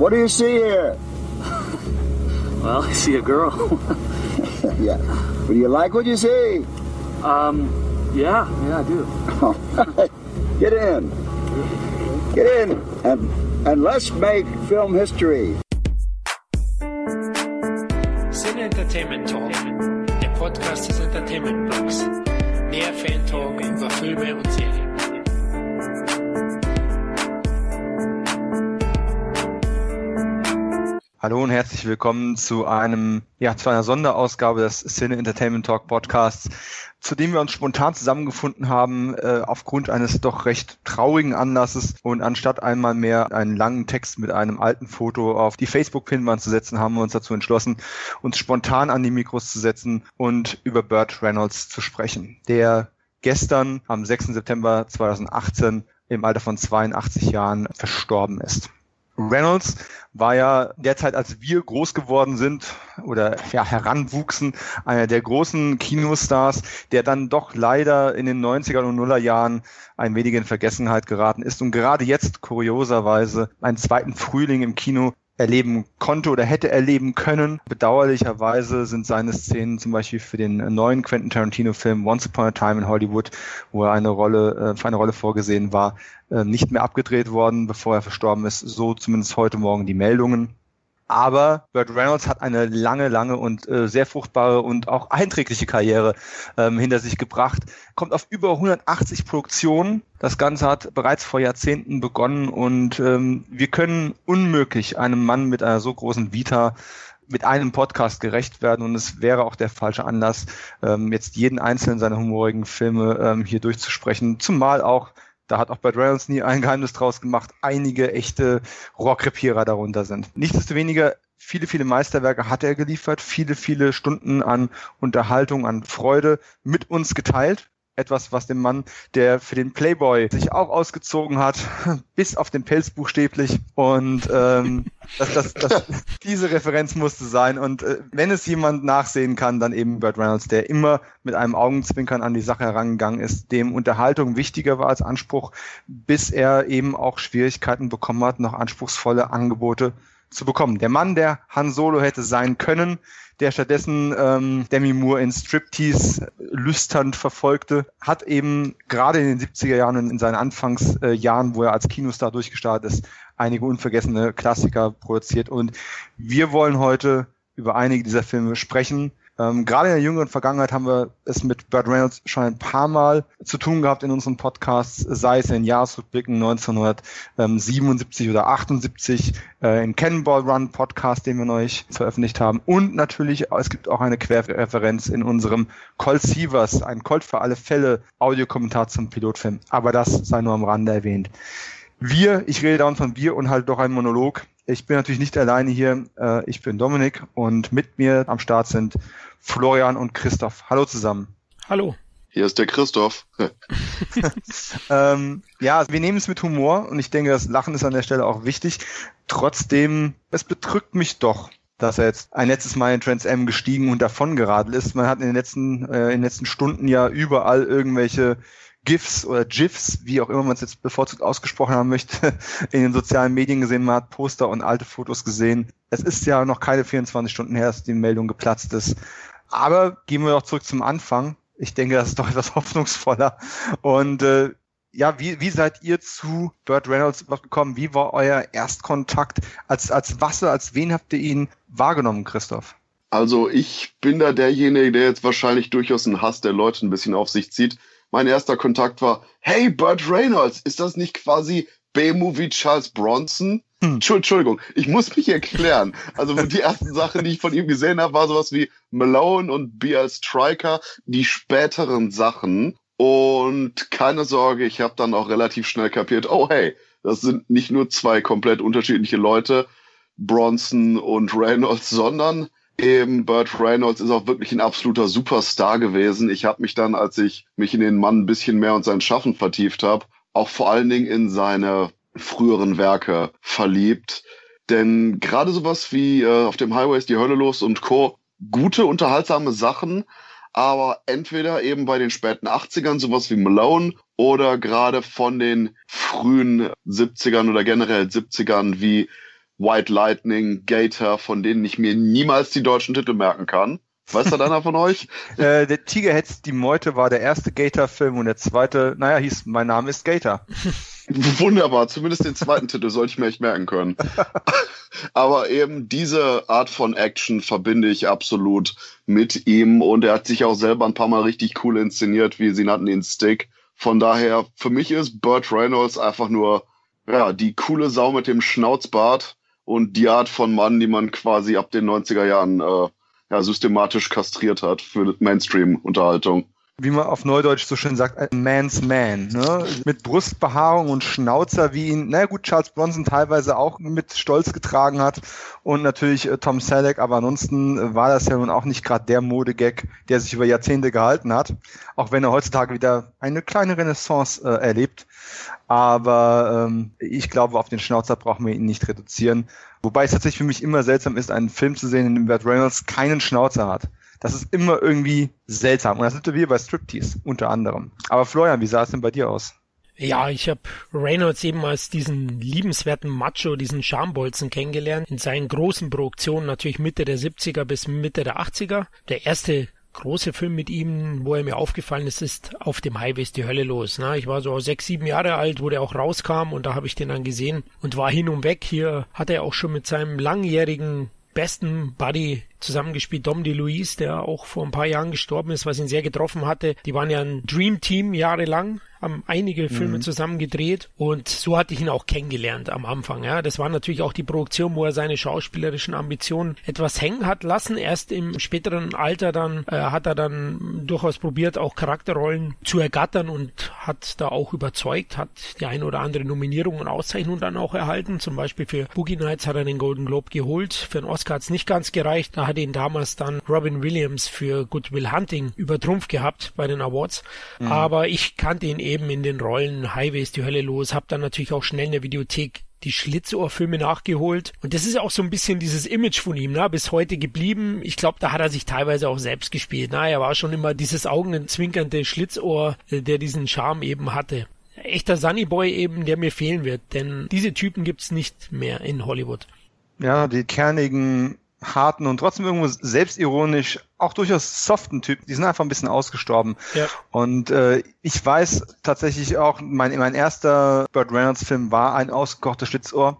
What do you see here? Well, I see a girl. yeah. But do you like what you see? um, yeah, yeah, I do. Get in. Get in and and let's make film history. Sin Entertainment Talk, der Podcast des Entertainment Blogs. Mehr Fan Talk über Filme und Serien. Hallo und herzlich willkommen zu einem, ja, zu einer Sonderausgabe des Cine Entertainment Talk Podcasts, zu dem wir uns spontan zusammengefunden haben, äh, aufgrund eines doch recht traurigen Anlasses. Und anstatt einmal mehr einen langen Text mit einem alten Foto auf die Facebook-Pinwand zu setzen, haben wir uns dazu entschlossen, uns spontan an die Mikros zu setzen und über Burt Reynolds zu sprechen, der gestern am 6. September 2018 im Alter von 82 Jahren verstorben ist. Reynolds war ja derzeit, als wir groß geworden sind oder ja, heranwuchsen, einer der großen Kinostars, der dann doch leider in den 90er und Nuller Jahren ein wenig in Vergessenheit geraten ist und gerade jetzt kurioserweise einen zweiten Frühling im Kino erleben konnte oder hätte erleben können. Bedauerlicherweise sind seine Szenen zum Beispiel für den neuen Quentin Tarantino-Film Once Upon a Time in Hollywood, wo er eine Rolle, äh, für eine Rolle vorgesehen war, äh, nicht mehr abgedreht worden, bevor er verstorben ist. So zumindest heute Morgen die Meldungen. Aber Burt Reynolds hat eine lange, lange und äh, sehr fruchtbare und auch einträgliche Karriere ähm, hinter sich gebracht. Kommt auf über 180 Produktionen. Das Ganze hat bereits vor Jahrzehnten begonnen und ähm, wir können unmöglich einem Mann mit einer so großen Vita mit einem Podcast gerecht werden und es wäre auch der falsche Anlass, ähm, jetzt jeden einzelnen seiner humorigen Filme ähm, hier durchzusprechen, zumal auch da hat auch Burt Reynolds nie ein Geheimnis draus gemacht, einige echte Rohrkrepierer darunter sind. Nichtsdestoweniger viele, viele Meisterwerke hat er geliefert, viele, viele Stunden an Unterhaltung, an Freude mit uns geteilt etwas, was dem Mann, der für den Playboy sich auch ausgezogen hat, bis auf den Pelz buchstäblich. Und ähm, das, das, das, diese Referenz musste sein. Und äh, wenn es jemand nachsehen kann, dann eben Burt Reynolds, der immer mit einem Augenzwinkern an die Sache herangegangen ist, dem Unterhaltung wichtiger war als Anspruch, bis er eben auch Schwierigkeiten bekommen hat, noch anspruchsvolle Angebote zu bekommen. Der Mann, der Han Solo hätte sein können, der stattdessen ähm, Demi Moore in Striptease lüsternd verfolgte, hat eben gerade in den 70er Jahren, in seinen Anfangsjahren, wo er als Kinostar durchgestartet ist, einige unvergessene Klassiker produziert. Und wir wollen heute über einige dieser Filme sprechen. Ähm, gerade in der jüngeren Vergangenheit haben wir es mit Burt Reynolds schon ein paar Mal zu tun gehabt in unseren Podcasts, sei es in Jahresrückblicken 1977 oder 78, äh, im Cannonball Run Podcast, den wir neulich veröffentlicht haben. Und natürlich, es gibt auch eine Querreferenz in unserem Colt Sievers, ein Colt für alle Fälle Audiokommentar zum Pilotfilm. Aber das sei nur am Rande erwähnt. Wir, ich rede dauernd von wir und halt doch ein Monolog. Ich bin natürlich nicht alleine hier. Äh, ich bin Dominik und mit mir am Start sind Florian und Christoph. Hallo zusammen. Hallo. Hier ist der Christoph. ähm, ja, wir nehmen es mit Humor und ich denke, das Lachen ist an der Stelle auch wichtig. Trotzdem, es bedrückt mich doch, dass er jetzt ein letztes Mal in Trans M gestiegen und davon geradelt ist. Man hat in den letzten, äh, in den letzten Stunden ja überall irgendwelche GIFs oder GIFs, wie auch immer man es jetzt bevorzugt ausgesprochen haben möchte, in den sozialen Medien gesehen, man hat Poster und alte Fotos gesehen. Es ist ja noch keine 24 Stunden her, dass die Meldung geplatzt ist. Aber gehen wir doch zurück zum Anfang. Ich denke, das ist doch etwas hoffnungsvoller. Und äh, ja, wie, wie seid ihr zu Burt Reynolds gekommen? Wie war euer Erstkontakt? Als, als was, als wen habt ihr ihn wahrgenommen, Christoph? Also ich bin da derjenige, der jetzt wahrscheinlich durchaus einen Hass der Leute ein bisschen auf sich zieht. Mein erster Kontakt war, hey, Burt Reynolds, ist das nicht quasi B-Movie Charles Bronson? Hm. Entschuldigung, ich muss mich erklären. Also die ersten Sachen, die ich von ihm gesehen habe, war sowas wie Malone und B als Striker, die späteren Sachen. Und keine Sorge, ich habe dann auch relativ schnell kapiert, oh hey, das sind nicht nur zwei komplett unterschiedliche Leute, Bronson und Reynolds, sondern eben Burt Reynolds ist auch wirklich ein absoluter Superstar gewesen. Ich habe mich dann, als ich mich in den Mann ein bisschen mehr und sein Schaffen vertieft habe, auch vor allen Dingen in seine früheren Werke verliebt. Denn gerade sowas wie äh, auf dem Highway ist die Hölle los und Co. Gute, unterhaltsame Sachen, aber entweder eben bei den späten 80ern sowas wie Malone oder gerade von den frühen 70ern oder generell 70ern wie White Lightning, Gator, von denen ich mir niemals die deutschen Titel merken kann. Weiß da einer von euch? Äh, der Tiger hetzt die Meute war der erste Gator-Film und der zweite, naja, hieß Mein Name ist Gator. Wunderbar, zumindest den zweiten Titel sollte ich mir echt merken können. Aber eben diese Art von Action verbinde ich absolut mit ihm und er hat sich auch selber ein paar Mal richtig cool inszeniert, wie sie nannten ihn Stick. Von daher, für mich ist Burt Reynolds einfach nur ja, die coole Sau mit dem Schnauzbart und die Art von Mann, die man quasi ab den 90er Jahren äh, ja, systematisch kastriert hat für Mainstream-Unterhaltung. Wie man auf Neudeutsch so schön sagt, ein Man's Man. Ne? Mit Brustbehaarung und Schnauzer, wie ihn, na gut, Charles Bronson teilweise auch mit Stolz getragen hat und natürlich äh, Tom Selleck, aber ansonsten war das ja nun auch nicht gerade der Modegag, der sich über Jahrzehnte gehalten hat, auch wenn er heutzutage wieder eine kleine Renaissance äh, erlebt. Aber ähm, ich glaube, auf den Schnauzer brauchen wir ihn nicht reduzieren. Wobei es tatsächlich für mich immer seltsam ist, einen Film zu sehen, in dem Burt Reynolds keinen Schnauzer hat. Das ist immer irgendwie seltsam. Und das sind wir bei Striptease unter anderem. Aber Florian, wie sah es denn bei dir aus? Ja, ich habe Reynolds eben als diesen liebenswerten Macho, diesen Schambolzen kennengelernt. In seinen großen Produktionen natürlich Mitte der 70er bis Mitte der 80er. Der erste große Film mit ihm, wo er mir aufgefallen ist, ist Auf dem Highway ist die Hölle los. Ne? Ich war so sechs, sieben Jahre alt, wo der auch rauskam und da habe ich den dann gesehen und war hin und weg. Hier hat er auch schon mit seinem langjährigen besten Buddy zusammengespielt, Dom DeLuise, der auch vor ein paar Jahren gestorben ist, was ihn sehr getroffen hatte. Die waren ja ein Dream Team jahrelang haben einige Filme mhm. zusammen gedreht und so hatte ich ihn auch kennengelernt am Anfang. Ja, das war natürlich auch die Produktion, wo er seine schauspielerischen Ambitionen etwas hängen hat lassen. Erst im späteren Alter dann äh, hat er dann durchaus probiert, auch Charakterrollen zu ergattern und hat da auch überzeugt, hat die eine oder andere Nominierung und Auszeichnung dann auch erhalten. Zum Beispiel für Boogie Nights hat er den Golden Globe geholt. Für den Oscar hat es nicht ganz gereicht. Da hat ihn damals dann Robin Williams für Good Will Hunting übertrumpft gehabt bei den Awards. Mhm. Aber ich kannte ihn eben in den Rollen Highway ist die Hölle los, hab dann natürlich auch schnell in der Videothek die Schlitzohrfilme nachgeholt. Und das ist auch so ein bisschen dieses Image von ihm, ne, bis heute geblieben. Ich glaube, da hat er sich teilweise auch selbst gespielt. Na, er war schon immer dieses augenzwinkernde Schlitzohr, äh, der diesen Charme eben hatte. Echter Sunnyboy eben, der mir fehlen wird, denn diese Typen gibt's nicht mehr in Hollywood. Ja, die kernigen harten und trotzdem irgendwo selbstironisch, auch durchaus soften Typen, die sind einfach ein bisschen ausgestorben. Ja. Und äh, ich weiß tatsächlich auch, mein, mein erster Burt Reynolds Film war ein ausgekochtes Schlitzohr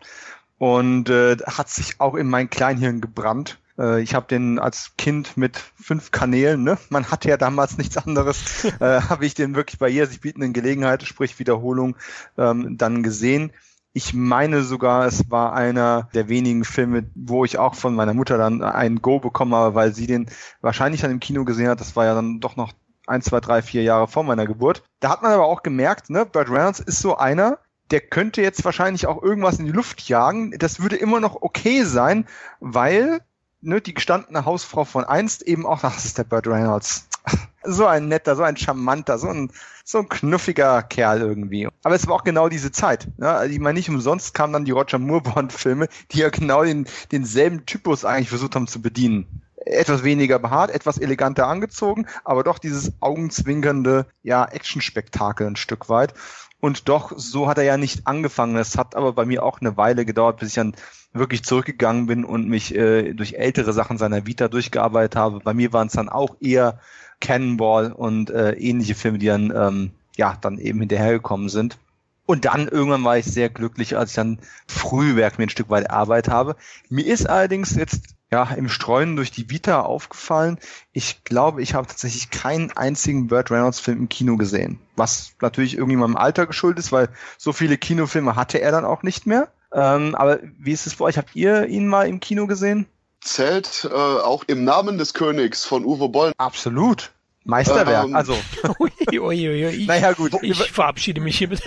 und äh, hat sich auch in mein Kleinhirn gebrannt. Äh, ich habe den als Kind mit fünf Kanälen, ne? man hatte ja damals nichts anderes, äh, habe ich den wirklich bei jeder sich bietenden Gelegenheit, sprich Wiederholung, ähm, dann gesehen ich meine sogar, es war einer der wenigen Filme, wo ich auch von meiner Mutter dann ein Go bekommen habe, weil sie den wahrscheinlich dann im Kino gesehen hat. Das war ja dann doch noch ein, zwei, drei, vier Jahre vor meiner Geburt. Da hat man aber auch gemerkt, ne, Burt Reynolds ist so einer, der könnte jetzt wahrscheinlich auch irgendwas in die Luft jagen. Das würde immer noch okay sein, weil ne, die gestandene Hausfrau von einst eben auch, ach, das ist der Burt Reynolds. So ein netter, so ein charmanter, so ein, so ein knuffiger Kerl irgendwie. Aber es war auch genau diese Zeit. Ne? Also ich meine, nicht umsonst kamen dann die Roger Moore-Bond-Filme, die ja genau den, denselben Typus eigentlich versucht haben zu bedienen. Etwas weniger behaart, etwas eleganter angezogen, aber doch dieses augenzwinkernde, ja, Actionspektakel ein Stück weit. Und doch, so hat er ja nicht angefangen. Es hat aber bei mir auch eine Weile gedauert, bis ich dann wirklich zurückgegangen bin und mich äh, durch ältere Sachen seiner Vita durchgearbeitet habe. Bei mir waren es dann auch eher Cannonball und äh, ähnliche Filme, die dann, ähm, ja, dann eben hinterhergekommen sind. Und dann irgendwann war ich sehr glücklich, als ich dann Frühwerk mir ein Stück weit Arbeit habe. Mir ist allerdings jetzt ja im Streuen durch die Vita aufgefallen. Ich glaube, ich habe tatsächlich keinen einzigen Burt Reynolds Film im Kino gesehen. Was natürlich irgendwie meinem Alter geschuldet ist, weil so viele Kinofilme hatte er dann auch nicht mehr. Ähm, aber wie ist es bei euch? Habt ihr ihn mal im Kino gesehen? Zählt äh, auch im Namen des Königs von Uwe Boll. Absolut. Meisterwerk, ähm, also. ui, ui, ui, ich, naja, gut. Ich verabschiede mich hiermit.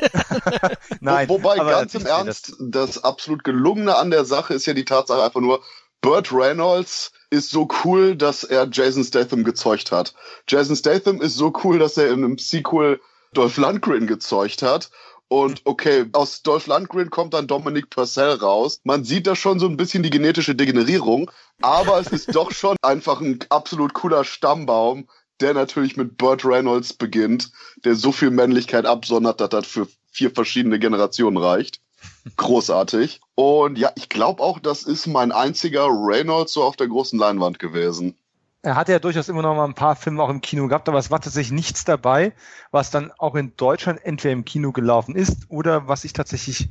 Nein, Wo, wobei, ganz im Ernst, das. das absolut gelungene an der Sache ist ja die Tatsache einfach nur, Burt Reynolds ist so cool, dass er Jason Statham gezeugt hat. Jason Statham ist so cool, dass er in einem Sequel Dolph Lundgren gezeugt hat. Und okay, aus Dolph Lundgren kommt dann Dominic Purcell raus. Man sieht da schon so ein bisschen die genetische Degenerierung, aber es ist doch schon einfach ein absolut cooler Stammbaum, der natürlich mit Burt Reynolds beginnt, der so viel Männlichkeit absondert, dass das für vier verschiedene Generationen reicht. Großartig. Und ja, ich glaube auch, das ist mein einziger Reynolds so auf der großen Leinwand gewesen. Er hatte ja durchaus immer noch mal ein paar Filme auch im Kino gehabt, aber es war tatsächlich nichts dabei, was dann auch in Deutschland entweder im Kino gelaufen ist oder was ich tatsächlich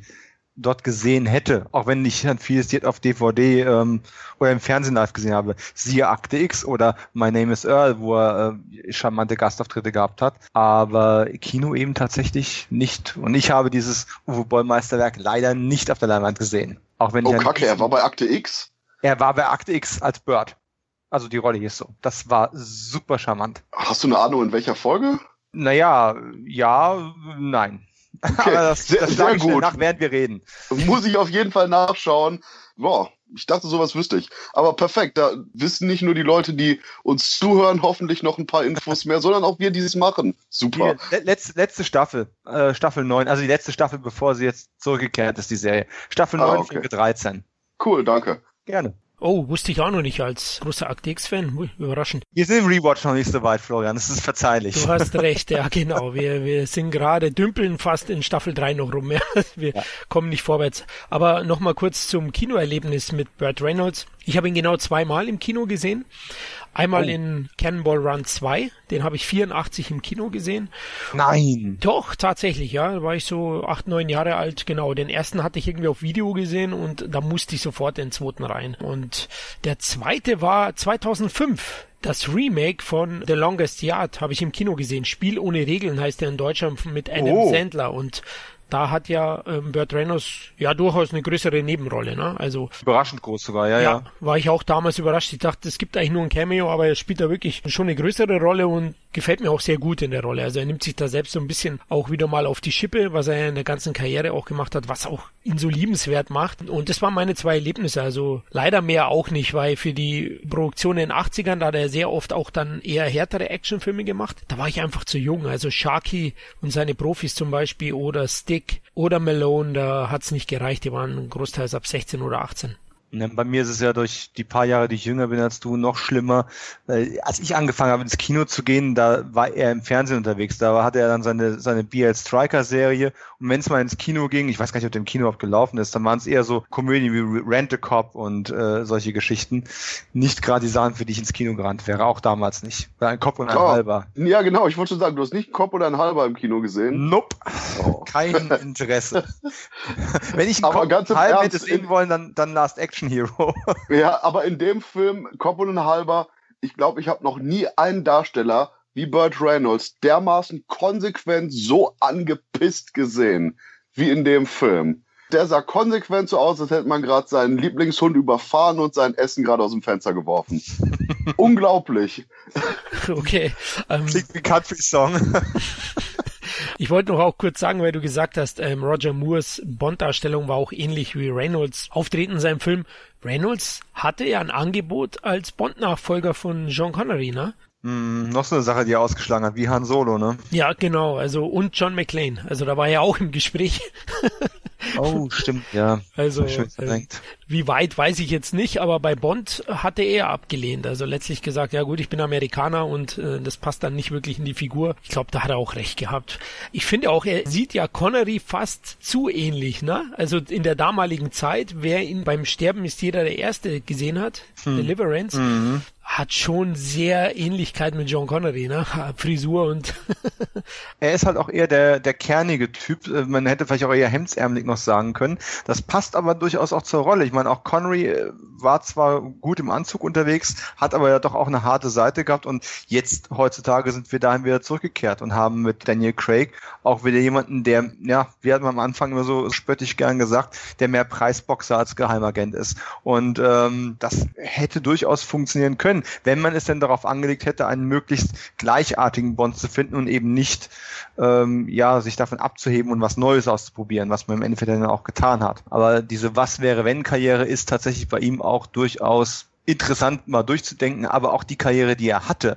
dort gesehen hätte, auch wenn ich dann vieles jetzt auf DVD ähm, oder im Fernsehen live gesehen habe. Siehe Akte X oder My Name is Earl, wo er äh, charmante Gastauftritte gehabt hat. Aber Kino eben tatsächlich nicht. Und ich habe dieses Uwe Boll Meisterwerk leider nicht auf der Leinwand gesehen. Auch wenn oh, ich Kacke, er war bei Akte X? Er war bei Akte X als Bird. Also die Rolle hier ist so. Das war super charmant. Hast du eine Ahnung, in welcher Folge? Naja, ja, nein. Okay, Aber das, sehr, das sehr sage ich schnell gut. nach, während wir reden. Muss ich auf jeden Fall nachschauen. Boah, ich dachte, sowas wüsste ich. Aber perfekt, da wissen nicht nur die Leute, die uns zuhören, hoffentlich noch ein paar Infos mehr, sondern auch wir, die es machen. Super. Die le- letzte, letzte Staffel, äh, Staffel 9, also die letzte Staffel, bevor sie jetzt zurückgekehrt ist, die Serie. Staffel Ah, 9, okay. Folge 13. Cool, danke. Gerne. Oh, wusste ich auch noch nicht als großer Akte X-Fan. Ui, Überraschend. Wir sind im Rewatch noch nicht so weit, Florian. Das ist verzeihlich. Du hast recht, ja genau. Wir, wir sind gerade dümpeln fast in Staffel 3 noch rum. Ja. Wir kommen nicht vorwärts. Aber nochmal kurz zum Kinoerlebnis mit Burt Reynolds. Ich habe ihn genau zweimal im Kino gesehen. Einmal Oh. in Cannonball Run 2, den habe ich 84 im Kino gesehen. Nein. Doch, tatsächlich, ja. Da war ich so acht, neun Jahre alt, genau. Den ersten hatte ich irgendwie auf Video gesehen und da musste ich sofort den zweiten rein. Und der zweite war 2005. Das Remake von The Longest Yard habe ich im Kino gesehen. Spiel ohne Regeln heißt er in Deutschland mit Adam Oh. Sandler. Und da hat ja ähm, Burt Reynolds ja durchaus eine größere Nebenrolle. Ne? Also Überraschend groß sogar, ja, ja, ja. war ich auch damals überrascht. Ich dachte, es gibt eigentlich nur ein Cameo, aber er spielt da wirklich schon eine größere Rolle und gefällt mir auch sehr gut in der Rolle. Also er nimmt sich da selbst so ein bisschen auch wieder mal auf die Schippe, was er in der ganzen Karriere auch gemacht hat, was auch ihn so liebenswert macht. Und das waren meine zwei Erlebnisse. Also leider mehr auch nicht, weil für die Produktion in den 80ern, da hat er sehr oft auch dann eher härtere Actionfilme gemacht. Da war ich einfach zu jung. Also Sharky und seine Profis zum Beispiel oder Stick oder Malone, da hat's nicht gereicht. Die waren großteils ab 16 oder 18. Ne, Bei mir ist es ja durch die paar Jahre, die ich jünger bin als du, noch schlimmer. Als ich angefangen habe, ins Kino zu gehen, da war er im Fernsehen unterwegs. Da hatte er dann seine, seine BL Striker Serie. Und wenn es mal ins Kino ging, ich weiß gar nicht, ob der im Kino überhaupt gelaufen ist, dann waren es eher so Komödien wie Rent a Cop und äh, solche Geschichten. Nicht gerade die Sachen, für die ich ins Kino gerannt wäre. Auch damals nicht. Weil ein Cop und ein Oh. halber. Ja, genau, ich wollte schon sagen, du hast nicht einen Kopf oder einen halber im Kino gesehen. Nope. Oh. Kein Interesse. wenn ich einen Aber Cop ganz im halb Ernst, hätte sehen wollen, dann, dann Last Action Hero. Ja, aber in dem Film, Kopf und ein halber, ich glaube, ich habe noch nie einen Darsteller wie Burt Reynolds dermaßen konsequent so angepisst gesehen wie in dem Film. Der sah konsequent so aus, als hätte man gerade seinen Lieblingshund überfahren und sein Essen gerade aus dem Fenster geworfen. Unglaublich. Okay. Ähm, Klingt wie Country-Song. Ich wollte noch auch kurz sagen, weil du gesagt hast, ähm, Roger Moores Bond-Darstellung war auch ähnlich wie Reynolds Auftreten in seinem Film. Reynolds hatte ja ein Angebot als Bond-Nachfolger von John Connery, ne? Hm, noch so eine Sache, die er ausgeschlagen hat, wie Han Solo, ne? Ja, genau. Also und John McClane. Also da war er auch im Gespräch. Oh, stimmt, ja. Also äh, wie weit weiß ich jetzt nicht, aber bei Bond hatte er abgelehnt. Also letztlich gesagt, ja gut, ich bin Amerikaner und äh, das passt dann nicht wirklich in die Figur. Ich glaube, da hat er auch recht gehabt. Ich finde auch, er sieht ja Connery fast zu ähnlich, ne? Also in der damaligen Zeit, wer ihn beim Sterben ist jeder der Erste gesehen hat, Deliverance, hat schon sehr Ähnlichkeit mit John Connery, ne? Frisur und Er ist halt auch eher der, der kernige Typ. Äh, Man hätte vielleicht auch eher hemdsärmelig noch sagen können. Das passt aber durchaus auch zur Rolle. Ich meine, auch Connery äh, war zwar gut im Anzug unterwegs, hat aber ja doch auch eine harte Seite gehabt und jetzt heutzutage sind wir dahin wieder zurückgekehrt und haben mit Daniel Craig auch wieder jemanden, der, ja, wie hat man am Anfang immer so spöttisch gern gesagt, der mehr Preisboxer als Geheimagent ist. Und ähm, das hätte durchaus funktionieren können, wenn man es denn darauf angelegt hätte, einen möglichst gleichartigen Bond zu finden und eben nicht ähm, ja sich davon abzuheben und was Neues auszuprobieren, was man im Endeffekt dann auch getan hat. Aber diese Was wäre wenn Karriere ist tatsächlich bei ihm auch durchaus interessant mal durchzudenken, aber auch die Karriere, die er hatte,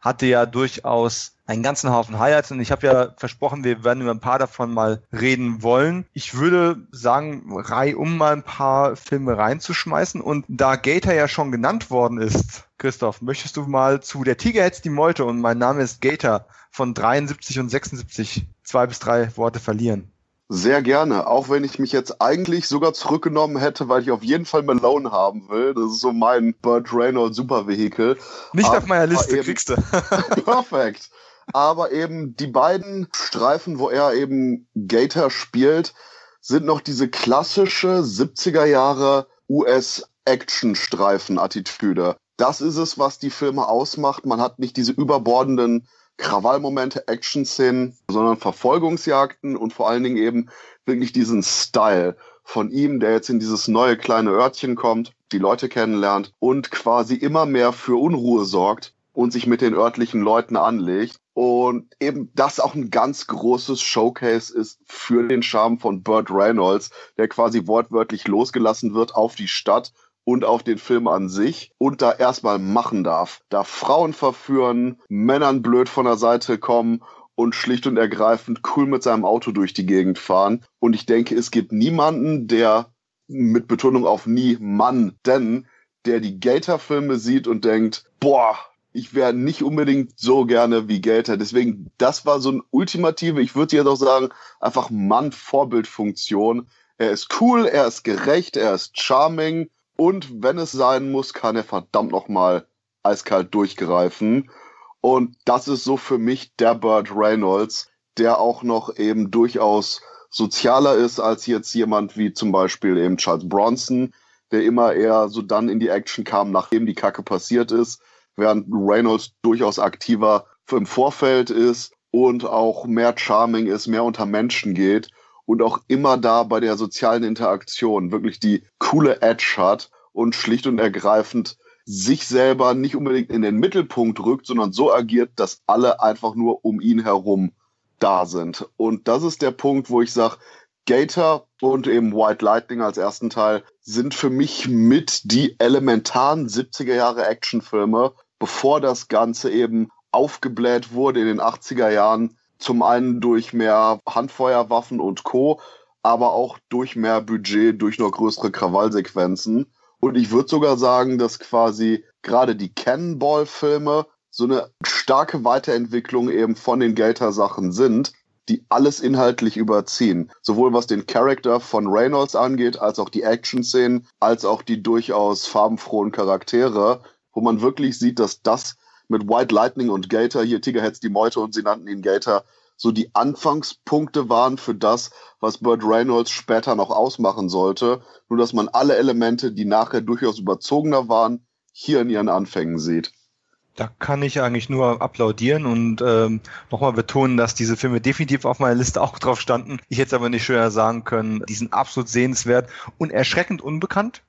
hatte ja durchaus einen ganzen Haufen Highlights und ich habe ja versprochen, wir werden über ein paar davon mal reden wollen. Ich würde sagen, Reihe um mal ein paar Filme reinzuschmeißen und da Gator ja schon genannt worden ist, Christoph, möchtest du mal zu Der Tiger hetzt die Meute und mein Name ist Gator von 73 und 76 zwei bis drei Worte verlieren? Sehr gerne, auch wenn ich mich jetzt eigentlich sogar zurückgenommen hätte, weil ich auf jeden Fall Malone haben will. Das ist so mein Burt Reynolds Supervehikel. Nicht Aber auf meiner Liste, kriegst du. perfekt. Aber eben die beiden Streifen, wo er eben Gator spielt, sind noch diese klassische 70er Jahre US-Action-Streifen-Attitüde. Das ist es, was die Filme ausmacht. Man hat nicht diese überbordenden Krawallmomente, Action-Szenen, sondern Verfolgungsjagden und vor allen Dingen eben wirklich diesen Style von ihm, der jetzt in dieses neue kleine Örtchen kommt, die Leute kennenlernt und quasi immer mehr für Unruhe sorgt und sich mit den örtlichen Leuten anlegt. Und eben das auch ein ganz großes Showcase ist für den Charme von Burt Reynolds, der quasi wortwörtlich losgelassen wird auf die Stadt und auf den Film an sich und da erstmal machen darf. Da Frauen verführen, Männern blöd von der Seite kommen und schlicht und ergreifend cool mit seinem Auto durch die Gegend fahren. Und ich denke, es gibt niemanden, der mit Betonung auf nie Mann, denn der die Gator-Filme sieht und denkt, boah, ich wäre nicht unbedingt so gerne wie Gator. Deswegen, das war so ein ultimative, ich würde jetzt auch sagen, einfach Mann-Vorbildfunktion. Er ist cool, er ist gerecht, er ist charming und wenn es sein muss, kann er verdammt nochmal eiskalt durchgreifen. Und das ist so für mich der Burt Reynolds, der auch noch eben durchaus sozialer ist als jetzt jemand wie zum Beispiel eben Charles Bronson, der immer eher so dann in die Action kam, nachdem die Kacke passiert ist, während Reynolds durchaus aktiver im Vorfeld ist und auch mehr charming ist, mehr unter Menschen geht und auch immer da bei der sozialen Interaktion wirklich die coole Edge hat und schlicht und ergreifend sich selber nicht unbedingt in den Mittelpunkt rückt, sondern so agiert, dass alle einfach nur um ihn herum da sind. Und das ist der Punkt, wo ich sage, Gator und eben White Lightning als ersten Teil sind für mich mit die elementaren 70er Jahre Actionfilme, bevor das Ganze eben aufgebläht wurde in den 80er Jahren zum einen durch mehr Handfeuerwaffen und Co., aber auch durch mehr Budget, durch noch größere Krawallsequenzen. Und ich würde sogar sagen, dass quasi gerade die Cannonball-Filme so eine starke Weiterentwicklung eben von den Gator-Sachen sind, die alles inhaltlich überziehen. Sowohl was den Charakter von Reynolds angeht, als auch die Action-Szenen, als auch die durchaus farbenfrohen Charaktere, wo man wirklich sieht, dass das mit White Lightning und Gator, hier Tigerheads die Meute und sie nannten ihn Gator, so die Anfangspunkte waren für das, was Burt Reynolds später noch ausmachen sollte. Nur dass man alle Elemente, die nachher durchaus überzogener waren, hier in ihren Anfängen sieht. Da kann ich eigentlich nur applaudieren und ähm, nochmal betonen, dass diese Filme definitiv auf meiner Liste auch drauf standen. Ich hätte es aber nicht schöner sagen können. Die sind absolut sehenswert und erschreckend unbekannt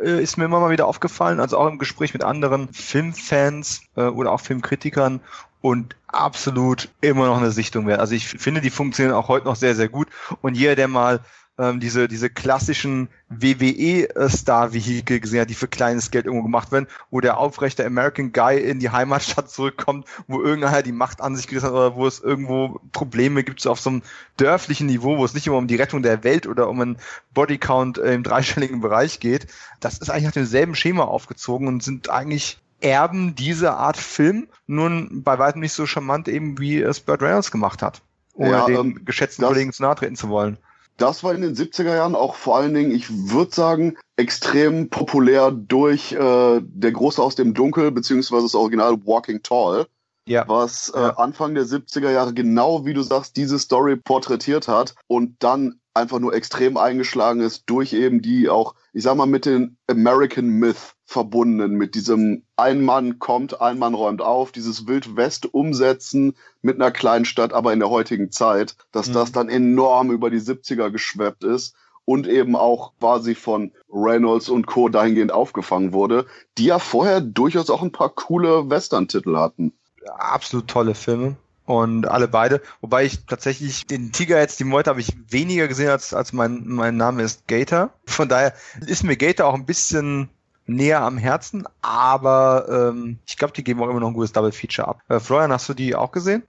äh, ist mir immer mal wieder aufgefallen, also auch im Gespräch mit anderen Filmfans äh, oder auch Filmkritikern und absolut immer noch eine Sichtung wert. Also ich finde, die funktionieren auch heute noch sehr, sehr gut und jeder, der mal ähm, diese, diese klassischen WWE-Star-Vehikel gesehen hat, die für kleines Geld irgendwo gemacht werden, wo der aufrechte American Guy in die Heimatstadt zurückkommt, wo irgendeiner die Macht an sich gerissen hat oder wo es irgendwo Probleme gibt, so auf so einem dörflichen Niveau, wo es nicht immer um die Rettung der Welt oder um einen Bodycount im dreistelligen Bereich geht. Das ist eigentlich nach demselben Schema aufgezogen und sind eigentlich Erben dieser Art Film, nun bei weitem nicht so charmant eben, wie es Burt Reynolds gemacht hat, ohne ja, den ähm, geschätzten Kollegen zu nahe treten zu wollen. Das war in den 70er Jahren auch vor allen Dingen, ich würde sagen, extrem populär durch äh, Der Große aus dem Dunkel, beziehungsweise das Original Walking Tall. Ja. Was äh, ja. Anfang der 70er Jahre genau wie du sagst, diese Story porträtiert hat und dann einfach nur extrem eingeschlagen ist durch eben die auch, ich sag mal, mit den American Myth verbunden, mit diesem ein Mann kommt, ein Mann räumt auf, dieses Wild West umsetzen mit einer kleinen Stadt, aber in der heutigen Zeit, dass mhm. das dann enorm über die 70er geschweppt ist und eben auch quasi von Reynolds und Co. dahingehend aufgefangen wurde, die ja vorher durchaus auch ein paar coole Western-Titel hatten. Absolut tolle Filme und alle beide. Wobei ich tatsächlich den Tiger jetzt, die Meute habe ich weniger gesehen als, als mein, mein Name ist Gator. Von daher ist mir Gator auch ein bisschen näher am Herzen, aber ähm, ich glaube, die geben auch immer noch ein gutes Double Feature ab. Äh, Florian, hast du die auch gesehen?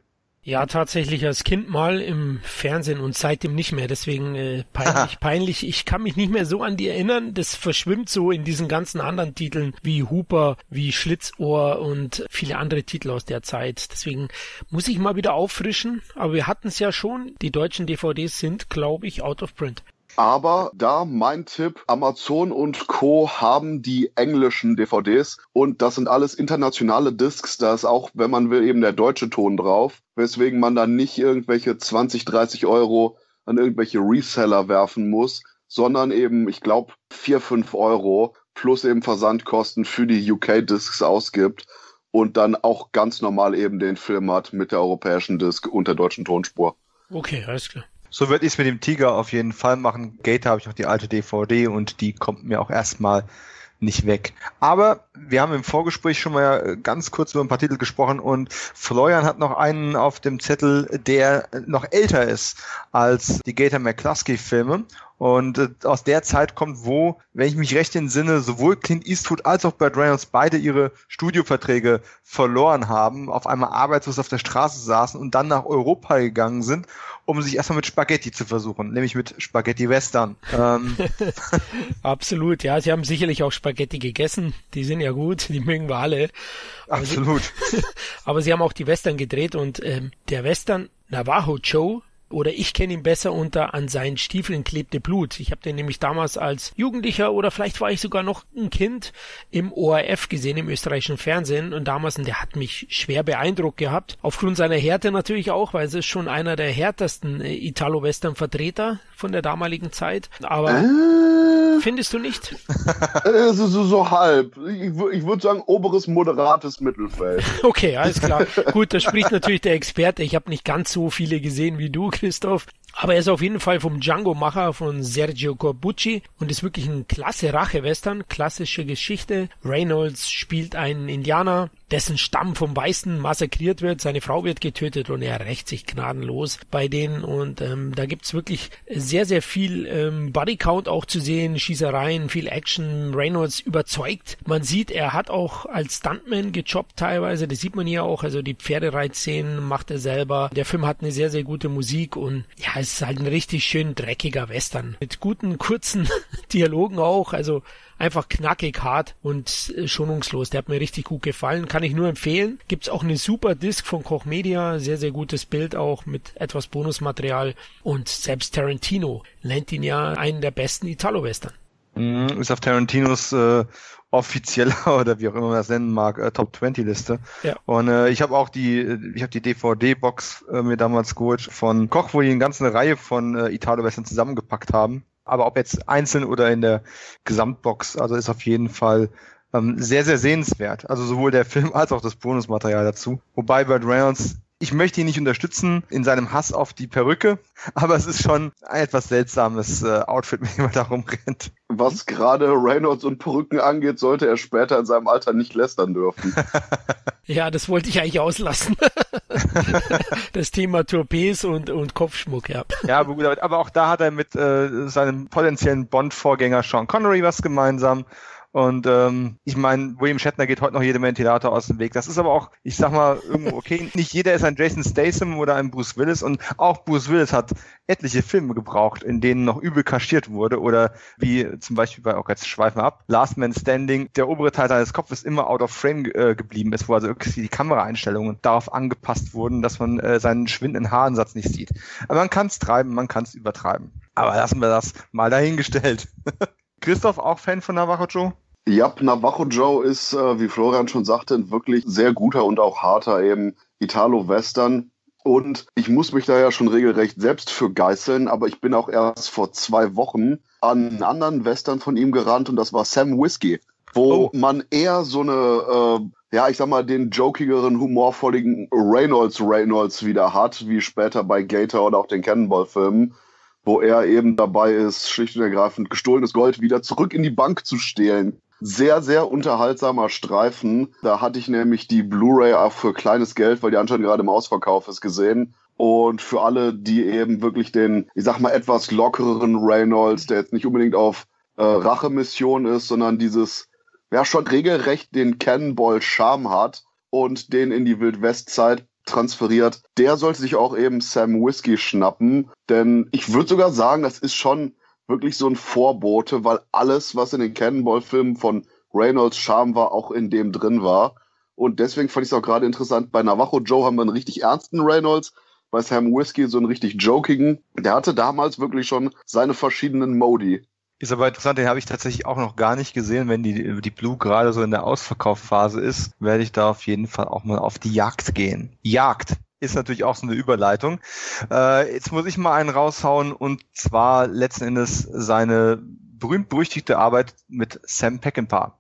Ja, tatsächlich als Kind mal im Fernsehen und seitdem nicht mehr. Deswegen äh, peinlich, peinlich. Ich kann mich nicht mehr so an die erinnern. Das verschwimmt so in diesen ganzen anderen Titeln wie Hooper, wie Schlitzohr und viele andere Titel aus der Zeit. Deswegen muss ich mal wieder auffrischen. Aber wir hatten es ja schon. Die deutschen DVDs sind, glaube ich, out of print. Aber da mein Tipp, Amazon und Co. haben die englischen DVDs und das sind alles internationale Discs. Da ist auch, wenn man will, eben der deutsche Ton drauf, weswegen man dann nicht irgendwelche 20, 30 Euro an irgendwelche Reseller werfen muss, sondern eben, ich glaube, 4, 5 Euro plus eben Versandkosten für die UK-Discs ausgibt und dann auch ganz normal eben den Film hat mit der europäischen Disc und der deutschen Tonspur. Okay, alles klar. So würde ich es mit dem Tiger auf jeden Fall machen. Gator habe ich noch die alte DVD und die kommt mir auch erstmal nicht weg. Aber wir haben im Vorgespräch schon mal ganz kurz über ein paar Titel gesprochen und Florian hat noch einen auf dem Zettel, der noch älter ist als die Gator McCluskey Filme und äh, aus der Zeit kommt, wo, wenn ich mich recht entsinne, sowohl Clint Eastwood als auch Burt Reynolds beide ihre Studioverträge verloren haben, auf einmal arbeitslos auf der Straße saßen und dann nach Europa gegangen sind, um sich erstmal mit Spaghetti zu versuchen, nämlich mit Spaghetti Western. Ähm. Absolut, ja, sie haben sicherlich auch Spaghetti gegessen, die sind ja gut, die mögen wir alle. Aber Absolut. Sie, aber sie haben auch die Western gedreht und ähm, der Western Navajo Joe oder ich kenne ihn besser unter an seinen Stiefeln klebte Blut. Ich habe den nämlich damals als Jugendlicher oder vielleicht war ich sogar noch ein Kind im ORF gesehen, im österreichischen Fernsehen und damals, und der hat mich schwer beeindruckt gehabt. Aufgrund seiner Härte natürlich auch, weil es ist schon einer der härtesten äh, Italo-Western-Vertreter von der damaligen Zeit. Aber äh, findest du nicht? Äh, so, so, so halb. Ich, ich würde sagen, oberes moderates Mittelfeld. okay, alles klar. Gut, da spricht natürlich der Experte. Ich habe nicht ganz so viele gesehen wie du, Christoph. Aber er ist auf jeden Fall vom Django-Macher von Sergio Corbucci und ist wirklich ein klasse Rache-Western, klassische Geschichte. Reynolds spielt einen Indianer, dessen Stamm vom Weißen massakriert wird, seine Frau wird getötet und er rächt sich gnadenlos bei denen. Und ähm, da gibt's wirklich sehr, sehr viel ähm, Bodycount auch zu sehen, Schießereien, viel Action, Reynolds überzeugt. Man sieht, er hat auch als Stuntman gejobbt teilweise, das sieht man hier auch, also die Pferdereitszenen macht er selber. Der Film hat eine sehr, sehr gute Musik und ja, es ist halt ein richtig schön dreckiger Western. Mit guten, kurzen Dialogen auch, also einfach knackig hart und äh, schonungslos. Der hat mir richtig gut gefallen. Kann ich nur empfehlen. Gibt's auch eine super Disc von Koch Media. Sehr, sehr gutes Bild auch mit etwas Bonusmaterial. Und selbst Tarantino nennt ihn ja einen der besten Italo-Western. Mm, ist auf Tarantinos äh, offizieller oder wie auch immer man das nennen mag, äh, Top 20 Liste. Ja. Und äh, ich habe auch die, ich habe die DVD-Box äh, mir damals geholt von Koch, wo die eine ganze Reihe von äh, Italo-Western zusammengepackt haben. Aber ob jetzt einzeln oder in der Gesamtbox, also ist auf jeden Fall ähm, sehr, sehr sehenswert. Also sowohl der Film als auch das Bonusmaterial dazu. Wobei Burt Reynolds ich möchte ihn nicht unterstützen in seinem Hass auf die Perücke, aber es ist schon ein etwas seltsames äh, Outfit, mit dem er da rumrennt. Was gerade Reynolds und Perücken angeht, sollte er später in seinem Alter nicht lästern dürfen. ja, das wollte ich eigentlich auslassen. Das Thema Tourpes und, und Kopfschmuck, ja. Ja, aber auch da hat er mit äh, seinem potenziellen Bond-Vorgänger Sean Connery was gemeinsam. Und ähm, ich meine, William Shatner geht heute noch jedem Ventilator aus dem Weg. Das ist aber auch, ich sag mal, irgendwo okay. Nicht jeder ist ein Jason Statham oder ein Bruce Willis und auch Bruce Willis hat etliche Filme gebraucht, in denen noch übel kaschiert wurde oder wie zum Beispiel bei, auch jetzt schweifen wir ab, Last Man Standing, der obere Teil seines Kopfes immer out of frame äh, geblieben ist, wo also irgendwie die Kameraeinstellungen darauf angepasst wurden, dass man äh, seinen schwindenden Haarensatz nicht sieht. Aber man kann es treiben, man kann es übertreiben. Aber lassen wir das mal dahingestellt. Christoph, auch Fan von Navajo Joe? Ja, Navajo Joe ist, äh, wie Florian schon sagte, ein wirklich sehr guter und auch harter eben Italo-Western. Und ich muss mich da ja schon regelrecht selbst für geißeln, aber ich bin auch erst vor zwei Wochen an einen anderen Western von ihm gerannt und das war Sam Whiskey, wo oh. man eher so eine, äh, ja, ich sag mal, den jokigeren, humorvolligen Reynolds Reynolds wieder hat, wie später bei Gator oder auch den Cannonball-Filmen wo er eben dabei ist, schlicht und ergreifend gestohlenes Gold wieder zurück in die Bank zu stehlen sehr, sehr unterhaltsamer Streifen. Da hatte ich nämlich die Blu-ray auch für kleines Geld, weil die anscheinend gerade im Ausverkauf ist, gesehen. Und für alle, die eben wirklich den, ich sag mal, etwas lockereren Reynolds, der jetzt nicht unbedingt auf äh, Rachemission ist, sondern dieses, ja, schon regelrecht den Cannonball-Charme hat und den in die Wildwestzeit transferiert. Der sollte sich auch eben Sam Whiskey schnappen, denn ich würde sogar sagen, das ist schon wirklich so ein Vorbote, weil alles, was in den Cannonball-Filmen von Reynolds Charme war, auch in dem drin war. Und deswegen fand ich es auch gerade interessant, bei Navajo Joe haben wir einen richtig ernsten Reynolds, bei Sam Whiskey so einen richtig jokigen. Der hatte damals wirklich schon seine verschiedenen Modi. Ist aber interessant, den habe ich tatsächlich auch noch gar nicht gesehen. Wenn die, die Blue gerade so in der Ausverkaufphase ist, werde ich da auf jeden Fall auch mal auf die Jagd gehen. Jagd ist natürlich auch so eine Überleitung. Äh, jetzt muss ich mal einen raushauen und zwar letzten Endes seine berühmt-berüchtigte Arbeit mit Sam Peckinpah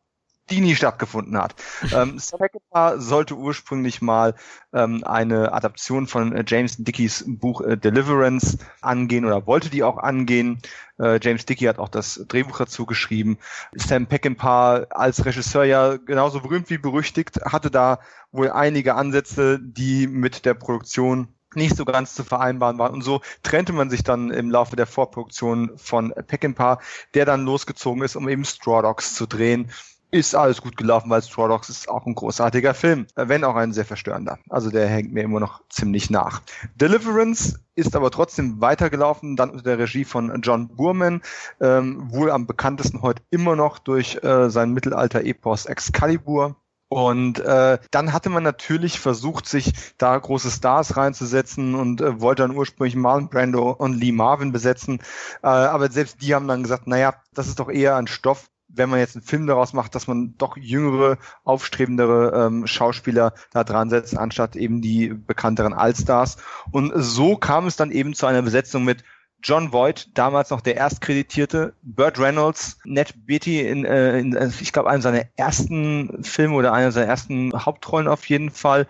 die nie stattgefunden hat. ähm, Peckinpah sollte ursprünglich mal ähm, eine Adaption von äh, James Dickeys Buch äh, Deliverance angehen oder wollte die auch angehen. Äh, James Dickey hat auch das Drehbuch dazu geschrieben. Sam Peckinpah als Regisseur ja genauso berühmt wie berüchtigt, hatte da wohl einige Ansätze, die mit der Produktion nicht so ganz zu vereinbaren waren. Und so trennte man sich dann im Laufe der Vorproduktion von Peckinpah, der dann losgezogen ist, um eben Straw Dogs zu drehen ist alles gut gelaufen, weil Straw ist auch ein großartiger Film, wenn auch ein sehr verstörender. Also der hängt mir immer noch ziemlich nach. Deliverance ist aber trotzdem weitergelaufen, dann unter der Regie von John Boorman, ähm, wohl am bekanntesten heute immer noch durch äh, sein Mittelalter-Epos Excalibur. Und äh, dann hatte man natürlich versucht, sich da große Stars reinzusetzen und äh, wollte dann ursprünglich Marlon Brando und Lee Marvin besetzen. Äh, aber selbst die haben dann gesagt, naja, das ist doch eher ein Stoff, wenn man jetzt einen Film daraus macht, dass man doch jüngere, aufstrebendere ähm, Schauspieler da dran setzt, anstatt eben die bekannteren Allstars. Und so kam es dann eben zu einer Besetzung mit John Voight, damals noch der Erstkreditierte, Burt Reynolds, Ned Beatty in, äh, in äh, ich glaube, einem seiner ersten Filme oder einer seiner ersten Hauptrollen auf jeden Fall.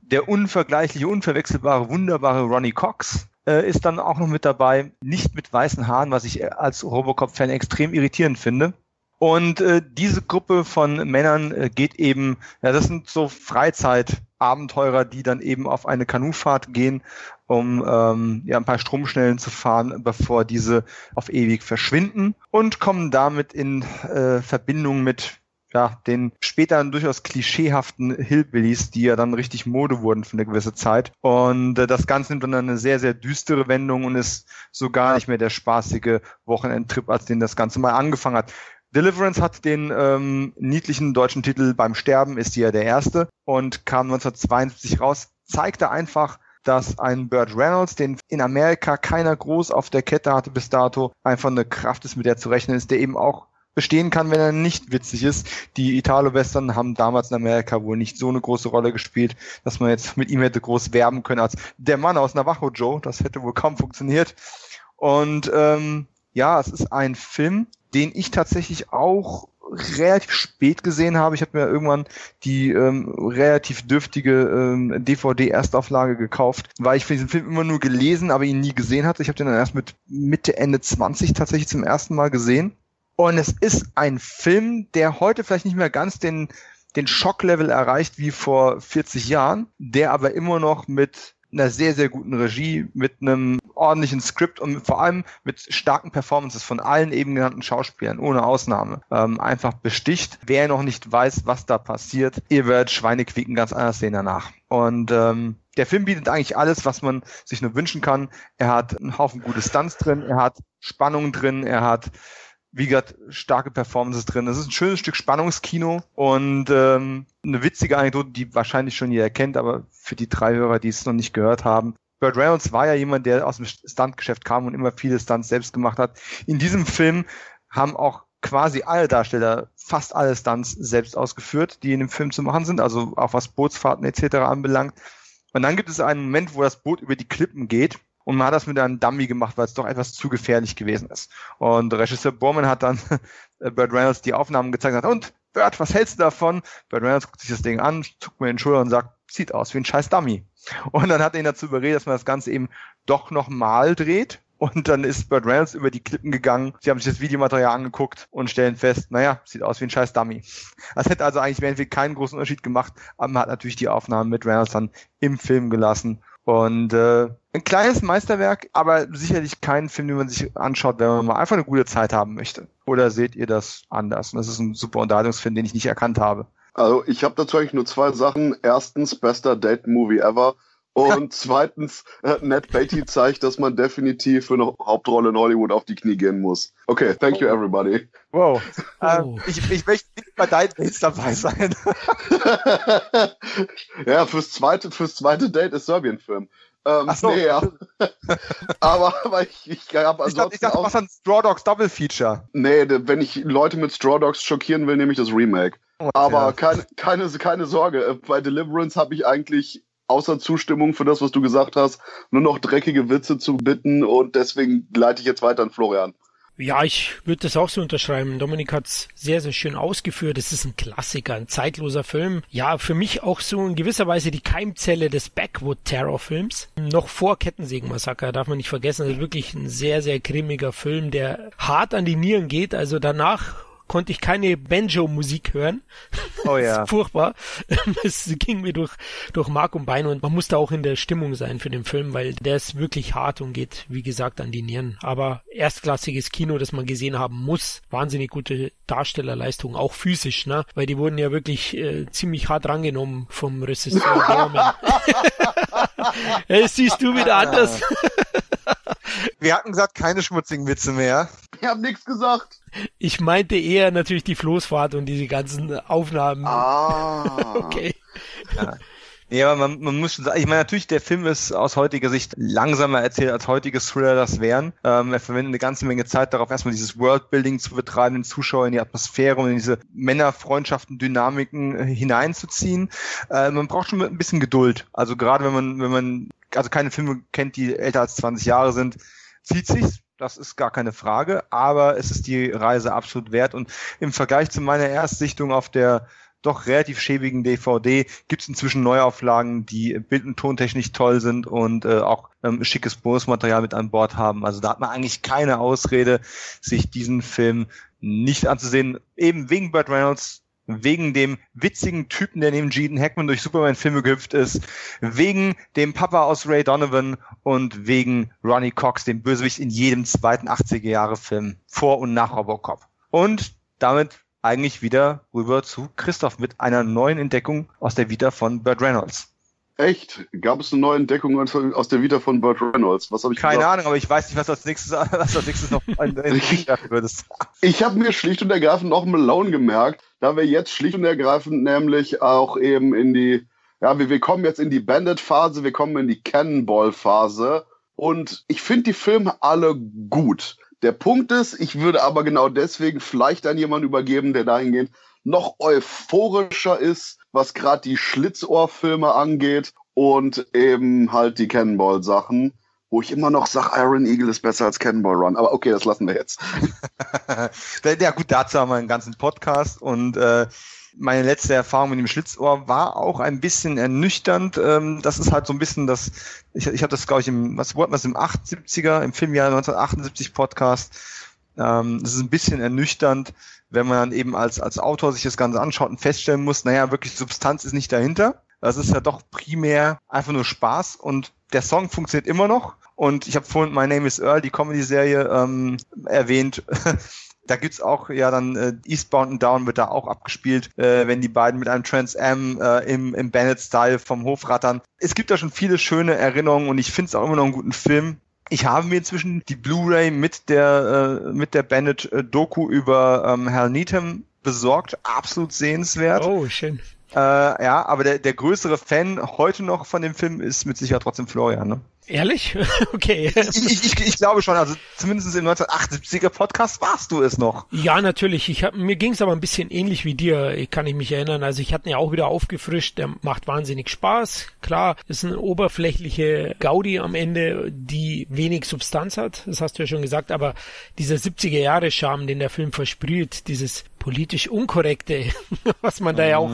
Der unvergleichliche, unverwechselbare, wunderbare Ronnie Cox, äh, ist dann auch noch mit dabei, nicht mit weißen Haaren, was ich als Robocop-Fan extrem irritierend finde. Und äh, diese Gruppe von Männern äh, geht eben, ja, das sind so Freizeitabenteurer, die dann eben auf eine Kanufahrt gehen, um ähm, ja, ein paar Stromschnellen zu fahren, bevor diese auf ewig verschwinden und kommen damit in äh, Verbindung mit ja, den später durchaus klischeehaften Hillbillies, die ja dann richtig Mode wurden für eine gewisse Zeit. Und äh, das Ganze nimmt dann eine sehr, sehr düstere Wendung und ist so gar nicht mehr der spaßige Wochenendtrip, als den das Ganze mal angefangen hat. Deliverance hat den ähm, niedlichen deutschen Titel Beim Sterben ist ja der erste und kam 1972 raus, zeigte einfach, dass ein Burt Reynolds, den in Amerika keiner groß auf der Kette hatte bis dato, einfach eine Kraft ist, mit der zu rechnen ist, der eben auch bestehen kann, wenn er nicht witzig ist. Die Italo-Western haben damals in Amerika wohl nicht so eine große Rolle gespielt, dass man jetzt mit ihm hätte groß werben können als der Mann aus Navajo Joe. Das hätte wohl kaum funktioniert. Und ähm, ja, es ist ein Film, den ich tatsächlich auch relativ spät gesehen habe. Ich habe mir irgendwann die ähm, relativ dürftige ähm, DVD-Erstauflage gekauft, weil ich für diesen Film immer nur gelesen, aber ihn nie gesehen hatte. Ich habe den dann erst mit Mitte, Ende 20 tatsächlich zum ersten Mal gesehen. Und es ist ein Film, der heute vielleicht nicht mehr ganz den, den Schocklevel erreicht wie vor 40 Jahren, der aber immer noch mit einer sehr, sehr guten Regie, mit einem ordentlichen Skript und vor allem mit starken Performances von allen eben genannten Schauspielern, ohne Ausnahme, ähm, einfach besticht. Wer noch nicht weiß, was da passiert, ihr werdet Schweinequieken ganz anders sehen danach. Und ähm, der Film bietet eigentlich alles, was man sich nur wünschen kann. Er hat einen Haufen gute Stunts drin, er hat Spannung drin, er hat wie gesagt, starke Performances drin. Es ist ein schönes Stück Spannungskino und ähm, eine witzige Anekdote, die wahrscheinlich schon jeder kennt, aber für die drei Hörer, die es noch nicht gehört haben. Burt Reynolds war ja jemand, der aus dem Stuntgeschäft kam und immer viele Stunts selbst gemacht hat. In diesem Film haben auch quasi alle Darsteller fast alle Stunts selbst ausgeführt, die in dem Film zu machen sind, also auch was Bootsfahrten etc. anbelangt. Und dann gibt es einen Moment, wo das Boot über die Klippen geht und man hat das mit einem Dummy gemacht, weil es doch etwas zu gefährlich gewesen ist. Und Regisseur Borman hat dann Burt Reynolds die Aufnahmen gezeigt und hat, und Burt, was hältst du davon? Burt Reynolds guckt sich das Ding an, zuckt mir den Schulter und sagt, sieht aus wie ein scheiß Dummy. Und dann hat er ihn dazu überredet, dass man das Ganze eben doch nochmal dreht. Und dann ist Burt Reynolds über die Klippen gegangen. Sie haben sich das Videomaterial angeguckt und stellen fest, naja, sieht aus wie ein scheiß Dummy. Das hätte also eigentlich im keinen großen Unterschied gemacht, aber man hat natürlich die Aufnahmen mit Reynolds dann im Film gelassen und äh, ein kleines Meisterwerk, aber sicherlich kein Film, den man sich anschaut, wenn man mal einfach eine gute Zeit haben möchte. Oder seht ihr das anders? Und das ist ein super Unterhaltungsfilm, den ich nicht erkannt habe. Also ich habe dazu eigentlich nur zwei Sachen. Erstens, bester Date-Movie ever. Und zweitens, äh, Ned Beatty zeigt, dass man definitiv für eine Hauptrolle in Hollywood auf die Knie gehen muss. Okay, thank you everybody. Wow. Oh. Ähm, ich, ich möchte nicht bei deinen Dates dabei sein. ja, fürs zweite, fürs zweite Date ist Serbien-Film. Ähm, Ach so. nee, ja. aber, aber ich, ich habe Ich dachte, ich dachte, auch, machst ein Straw Dogs Double Feature. nee, wenn ich Leute mit Straw Dogs schockieren will, nehme ich das Remake. Aber Ja. keine, keine, keine Sorge, äh, bei Deliverance habe ich eigentlich außer Zustimmung für das, was du gesagt hast, nur noch dreckige Witze zu bitten und deswegen leite ich jetzt weiter an Florian. Ja, ich würde das auch so unterschreiben. Dominik hat's sehr, sehr schön ausgeführt. Es ist ein Klassiker, ein zeitloser Film. Ja, für mich auch so in gewisser Weise die Keimzelle des Backwood-Terror-Films. Noch vor Kettensägen-Massaker, darf man nicht vergessen. Also wirklich ein sehr, sehr grimmiger Film, der hart an die Nieren geht. Also danach konnte ich keine Banjo-Musik hören. Oh Das ja. ist furchtbar. Es ging mir durch, durch Mark und Bein und man musste auch in der Stimmung sein für den Film, weil der ist wirklich hart und geht, wie gesagt, an die Nieren. Aber erstklassiges Kino, das man gesehen haben muss. Wahnsinnig gute Darstellerleistung, auch physisch, ne? Weil die wurden ja wirklich äh, ziemlich hart rangenommen vom Regisseur Dorman. hey, siehst du wieder anders. Wir hatten gesagt, keine schmutzigen Witze mehr. Ich habe nichts gesagt. Ich meinte eher natürlich die Floßfahrt und diese ganzen Aufnahmen. Ah. Okay. Ja, aber man, man muss schon sagen, ich meine, natürlich, der Film ist aus heutiger Sicht langsamer erzählt, als heutige Thriller das wären. Ähm, er verwendet eine ganze Menge Zeit darauf, erstmal dieses Worldbuilding zu betreiben, den Zuschauer in die Atmosphäre und in diese Männerfreundschaften, Dynamiken äh, hineinzuziehen. Äh, man braucht schon ein bisschen Geduld. Also gerade wenn man, wenn man, also keine Filme kennt, die älter als 20 Jahre sind, zieht sich's. Das ist gar keine Frage, aber es ist die Reise absolut wert. Und im Vergleich zu meiner Erstsichtung auf der doch relativ schäbigen DVD gibt es inzwischen Neuauflagen, die bild- und tontechnisch toll sind und äh, auch ähm, schickes Bonusmaterial mit an Bord haben. Also da hat man eigentlich keine Ausrede, sich diesen Film nicht anzusehen. Eben wegen Burt Reynolds, wegen dem witzigen Typen, der neben Gene Hackman durch Superman-Filme gehüpft ist, wegen dem Papa aus Ray Donovan und wegen Ronnie Cox, dem Bösewicht in jedem zweiten 80er-Jahre-Film vor und nach Robocop. Und damit eigentlich wieder rüber zu Christoph mit einer neuen Entdeckung aus der Vita von Burt Reynolds. Echt? Gab es eine neue Entdeckung aus- der Vita von Burt Reynolds? Was habe ich Keine gesagt? Ahnung, aber ich weiß nicht, was als nächstes, was als nächstes noch werfen würdest. Ich habe mir schlicht und ergreifend noch Malone gemerkt, da wir jetzt schlicht und ergreifend nämlich auch eben in die, ja, wir, wir kommen jetzt in die Bandit-Phase, wir kommen in die Cannonball-Phase und ich finde die Filme alle gut. Der Punkt ist, ich würde aber genau deswegen vielleicht an jemanden übergeben, der dahingehend noch euphorischer ist, was gerade die Schlitzohrfilme angeht und eben halt die Cannonball-Sachen, wo ich immer noch sage, Iron Eagle ist besser als Cannonball Run. Aber okay, das lassen wir jetzt. ja gut, dazu haben wir einen ganzen Podcast und äh, meine letzte Erfahrung mit dem Schlitzohr war auch ein bisschen ernüchternd. Ähm, das ist halt so ein bisschen das, ich, ich habe das, glaube ich, im, was wollten wir im 78er, im Filmjahr 1978 Podcast. Ähm, das ist ein bisschen ernüchternd, wenn man dann eben als, als Autor sich das Ganze anschaut und feststellen muss, naja, wirklich Substanz ist nicht dahinter. Das ist ja doch primär einfach nur Spaß und der Song funktioniert immer noch. Und ich habe vorhin My Name is Earl, die Comedy-Serie, ähm, erwähnt. Da gibt's auch ja dann äh, Eastbound and Down wird da auch abgespielt, äh, wenn die beiden mit einem Trans Am äh, im, im Bennett-Style vom Hof rattern. Es gibt da schon viele schöne Erinnerungen und ich finde es auch immer noch einen guten Film. Ich habe mir inzwischen die Blu-ray mit der äh, mit der Bennett äh, Doku über ähm, Hal Needham besorgt, absolut sehenswert. Oh, schön. Äh, ja, aber der, der größere Fan heute noch von dem Film ist mit Sicherheit trotzdem Florian. Ne? Ehrlich? Okay. Ich, ich, ich, glaube schon, also zumindest im 1978er Podcast warst du es noch. Ja, natürlich. Ich hab, mir ging es aber ein bisschen ähnlich wie dir, ich kann ich mich erinnern. Also ich hatte ihn ja auch wieder aufgefrischt, der macht wahnsinnig Spaß. Klar, ist eine oberflächliche Gaudi am Ende, die wenig Substanz hat, das hast du ja schon gesagt, aber dieser 70er Jahre Charme, den der Film versprüht, dieses politisch Unkorrekte, was man da ja auch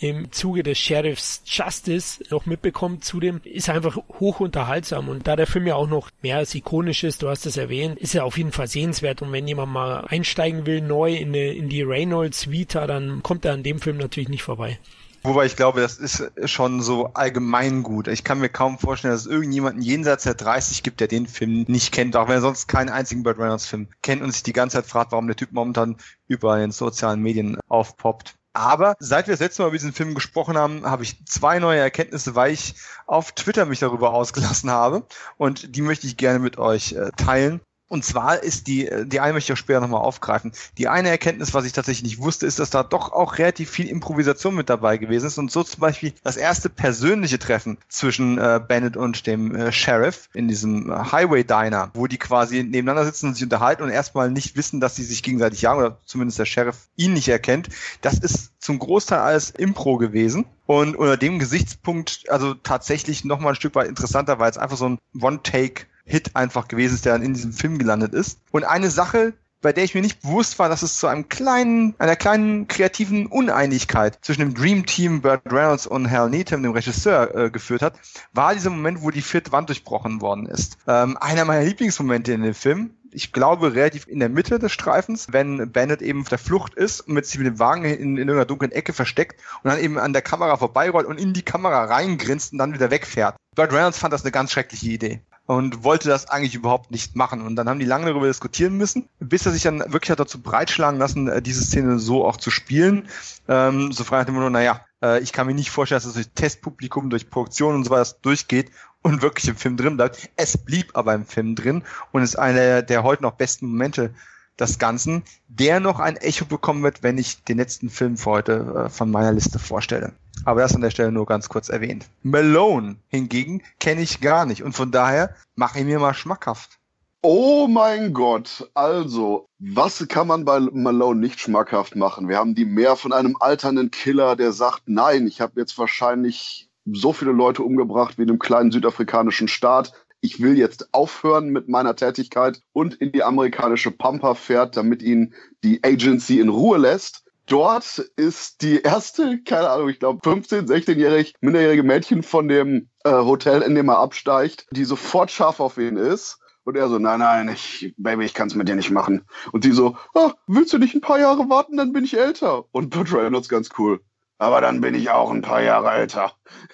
im Zuge des Sheriffs Justice noch mitbekommt, zudem ist einfach hoch unterhaltsam und da der Film ja auch noch mehr als ikonisch ist, du hast es erwähnt, ist er auf jeden Fall sehenswert und wenn jemand mal einsteigen will neu in, eine, in die Reynolds Vita, dann kommt er an dem Film natürlich nicht vorbei. Wobei ich glaube, das ist schon so allgemein gut. Ich kann mir kaum vorstellen, dass es irgendjemanden jenseits der 30 gibt, der den Film nicht kennt, auch wenn er sonst keinen einzigen Burt Reynolds Film kennt und sich die ganze Zeit fragt, warum der Typ momentan in den sozialen Medien aufpoppt. Aber seit wir das letzte Mal über diesen Film gesprochen haben, habe ich zwei neue Erkenntnisse, weil ich auf Twitter mich darüber ausgelassen habe. Und die möchte ich gerne mit euch äh, teilen. Und zwar ist die, die eine möchte ich auch später nochmal aufgreifen. Die eine Erkenntnis, was ich tatsächlich nicht wusste, ist, dass da doch auch relativ viel Improvisation mit dabei gewesen ist. Und so zum Beispiel das erste persönliche Treffen zwischen äh, Bennett und dem äh, Sheriff in diesem äh, Highway Diner, wo die quasi nebeneinander sitzen und sich unterhalten und erstmal nicht wissen, dass sie sich gegenseitig jagen oder zumindest der Sheriff ihn nicht erkennt. Das ist zum Großteil alles Impro gewesen. Und unter dem Gesichtspunkt also tatsächlich nochmal ein Stück weit interessanter, weil es einfach so ein One-Take Hit einfach gewesen ist, der dann in diesem Film gelandet ist. Und eine Sache, bei der ich mir nicht bewusst war, dass es zu einem kleinen, einer kleinen kreativen Uneinigkeit zwischen dem Dream Team Burt Reynolds und Hal Needham, dem Regisseur, äh, geführt hat, war dieser Moment, wo die vierte Wand durchbrochen worden ist. Ähm, einer meiner Lieblingsmomente in dem Film. Ich glaube, relativ in der Mitte des Streifens, wenn Bennett eben auf der Flucht ist und mit sich mit dem Wagen in, in irgendeiner dunklen Ecke versteckt und dann eben an der Kamera vorbeirollt und in die Kamera reingrinst und dann wieder wegfährt. Burt Reynolds fand das eine ganz schreckliche Idee und wollte das eigentlich überhaupt nicht machen. Und dann haben die lange darüber diskutieren müssen, bis er sich dann wirklich hat dazu breitschlagen lassen, äh, diese Szene so auch zu spielen. Ähm, so frei nach dem Motto, naja, äh, ich kann mir nicht vorstellen, dass das durch Testpublikum, durch Produktion und so weiter durchgeht und wirklich im Film drin bleibt. Es blieb aber im Film drin und ist einer der heute noch besten Momente des Ganzen, der noch ein Echo bekommen wird, wenn ich den letzten Film für heute äh, von meiner Liste vorstelle. Aber das an der Stelle nur ganz kurz erwähnt. Malone hingegen kenne ich gar nicht und von daher mache ich mir mal schmackhaft. Oh mein Gott, also, was kann man bei Malone nicht schmackhaft machen? Wir haben die mehr von einem alternden Killer, der sagt, nein, ich habe jetzt wahrscheinlich so viele Leute umgebracht wie in einem kleinen südafrikanischen Staat. Ich will jetzt aufhören mit meiner Tätigkeit und in die amerikanische Pampa fährt, damit ihn die Agency in Ruhe lässt dort ist die erste, keine Ahnung, ich glaube 15, 16-jährig minderjährige Mädchen von dem äh, Hotel, in dem er absteigt, die sofort scharf auf ihn ist. Und er so, nein, nein, ich, Baby, ich kann es mit dir nicht machen. Und die so, oh, willst du nicht ein paar Jahre warten, dann bin ich älter. Und Burt Reynolds ganz cool. Aber dann bin ich auch ein paar Jahre älter.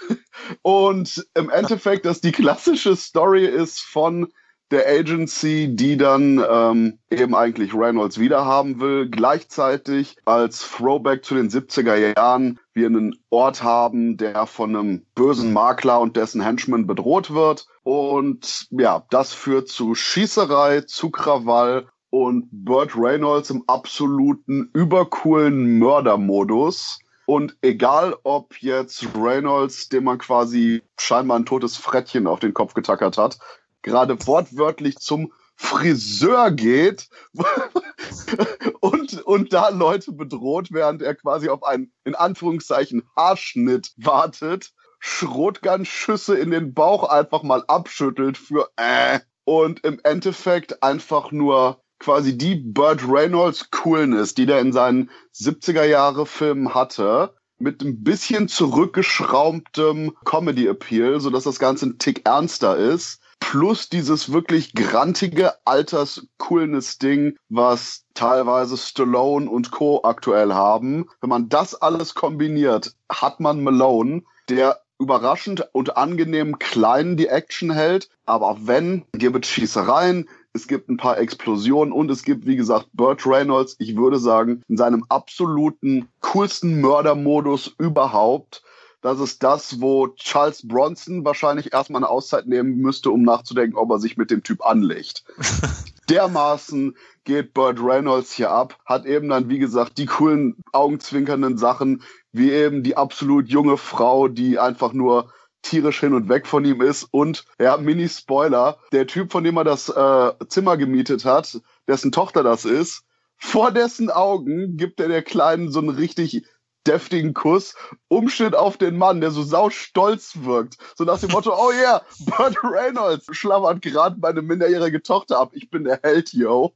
Und im Endeffekt, dass die klassische Story ist von der Agency, die dann ähm, eben eigentlich Reynolds wiederhaben will. Gleichzeitig als Throwback zu den 70er Jahren wir einen Ort haben, der von einem bösen Makler und dessen Henchman bedroht wird. Und ja, das führt zu Schießerei, zu Krawall und Burt Reynolds im absoluten übercoolen Mördermodus. Und egal, ob jetzt Reynolds, dem man quasi scheinbar ein totes Frettchen auf den Kopf getackert hat, gerade wortwörtlich zum Friseur geht und, und da Leute bedroht, während er quasi auf einen, in Anführungszeichen, Haarschnitt wartet, Schrotgun-Schüsse in den Bauch einfach mal abschüttelt für äh und im Endeffekt einfach nur quasi die Burt Reynolds Coolness, die der in seinen 70er Jahre Filmen hatte, mit ein bisschen zurückgeschraubtem Comedy Appeal, so dass das Ganze ein Tick ernster ist plus dieses wirklich grantige Alters-Coolness-Ding, was teilweise Stallone und Co. aktuell haben. Wenn man das alles kombiniert, hat man Malone, der überraschend und angenehm klein die Action hält. Aber wenn, gibt es Schießereien, es gibt ein paar Explosionen und es gibt, wie gesagt, Burt Reynolds, ich würde sagen, in seinem absoluten coolsten Mördermodus überhaupt das ist das, wo Charles Bronson wahrscheinlich erstmal eine Auszeit nehmen müsste, um nachzudenken, ob er sich mit dem Typ anlegt. Dermaßen geht Burt Reynolds hier ab, hat eben dann, wie gesagt, die coolen, augenzwinkernden Sachen, wie eben die absolut junge Frau, die einfach nur tierisch hin und weg von ihm ist. Und, ja, Mini-Spoiler, der Typ, von dem er das äh, Zimmer gemietet hat, dessen Tochter das ist, vor dessen Augen gibt er der Kleinen so einen richtig deftigen Kuss, Umschnitt auf den Mann, der so sau stolz wirkt. So nach dem Motto, oh yeah, Burt Reynolds schlammert gerade meine minderjährige Tochter ab. Ich bin der Held, yo.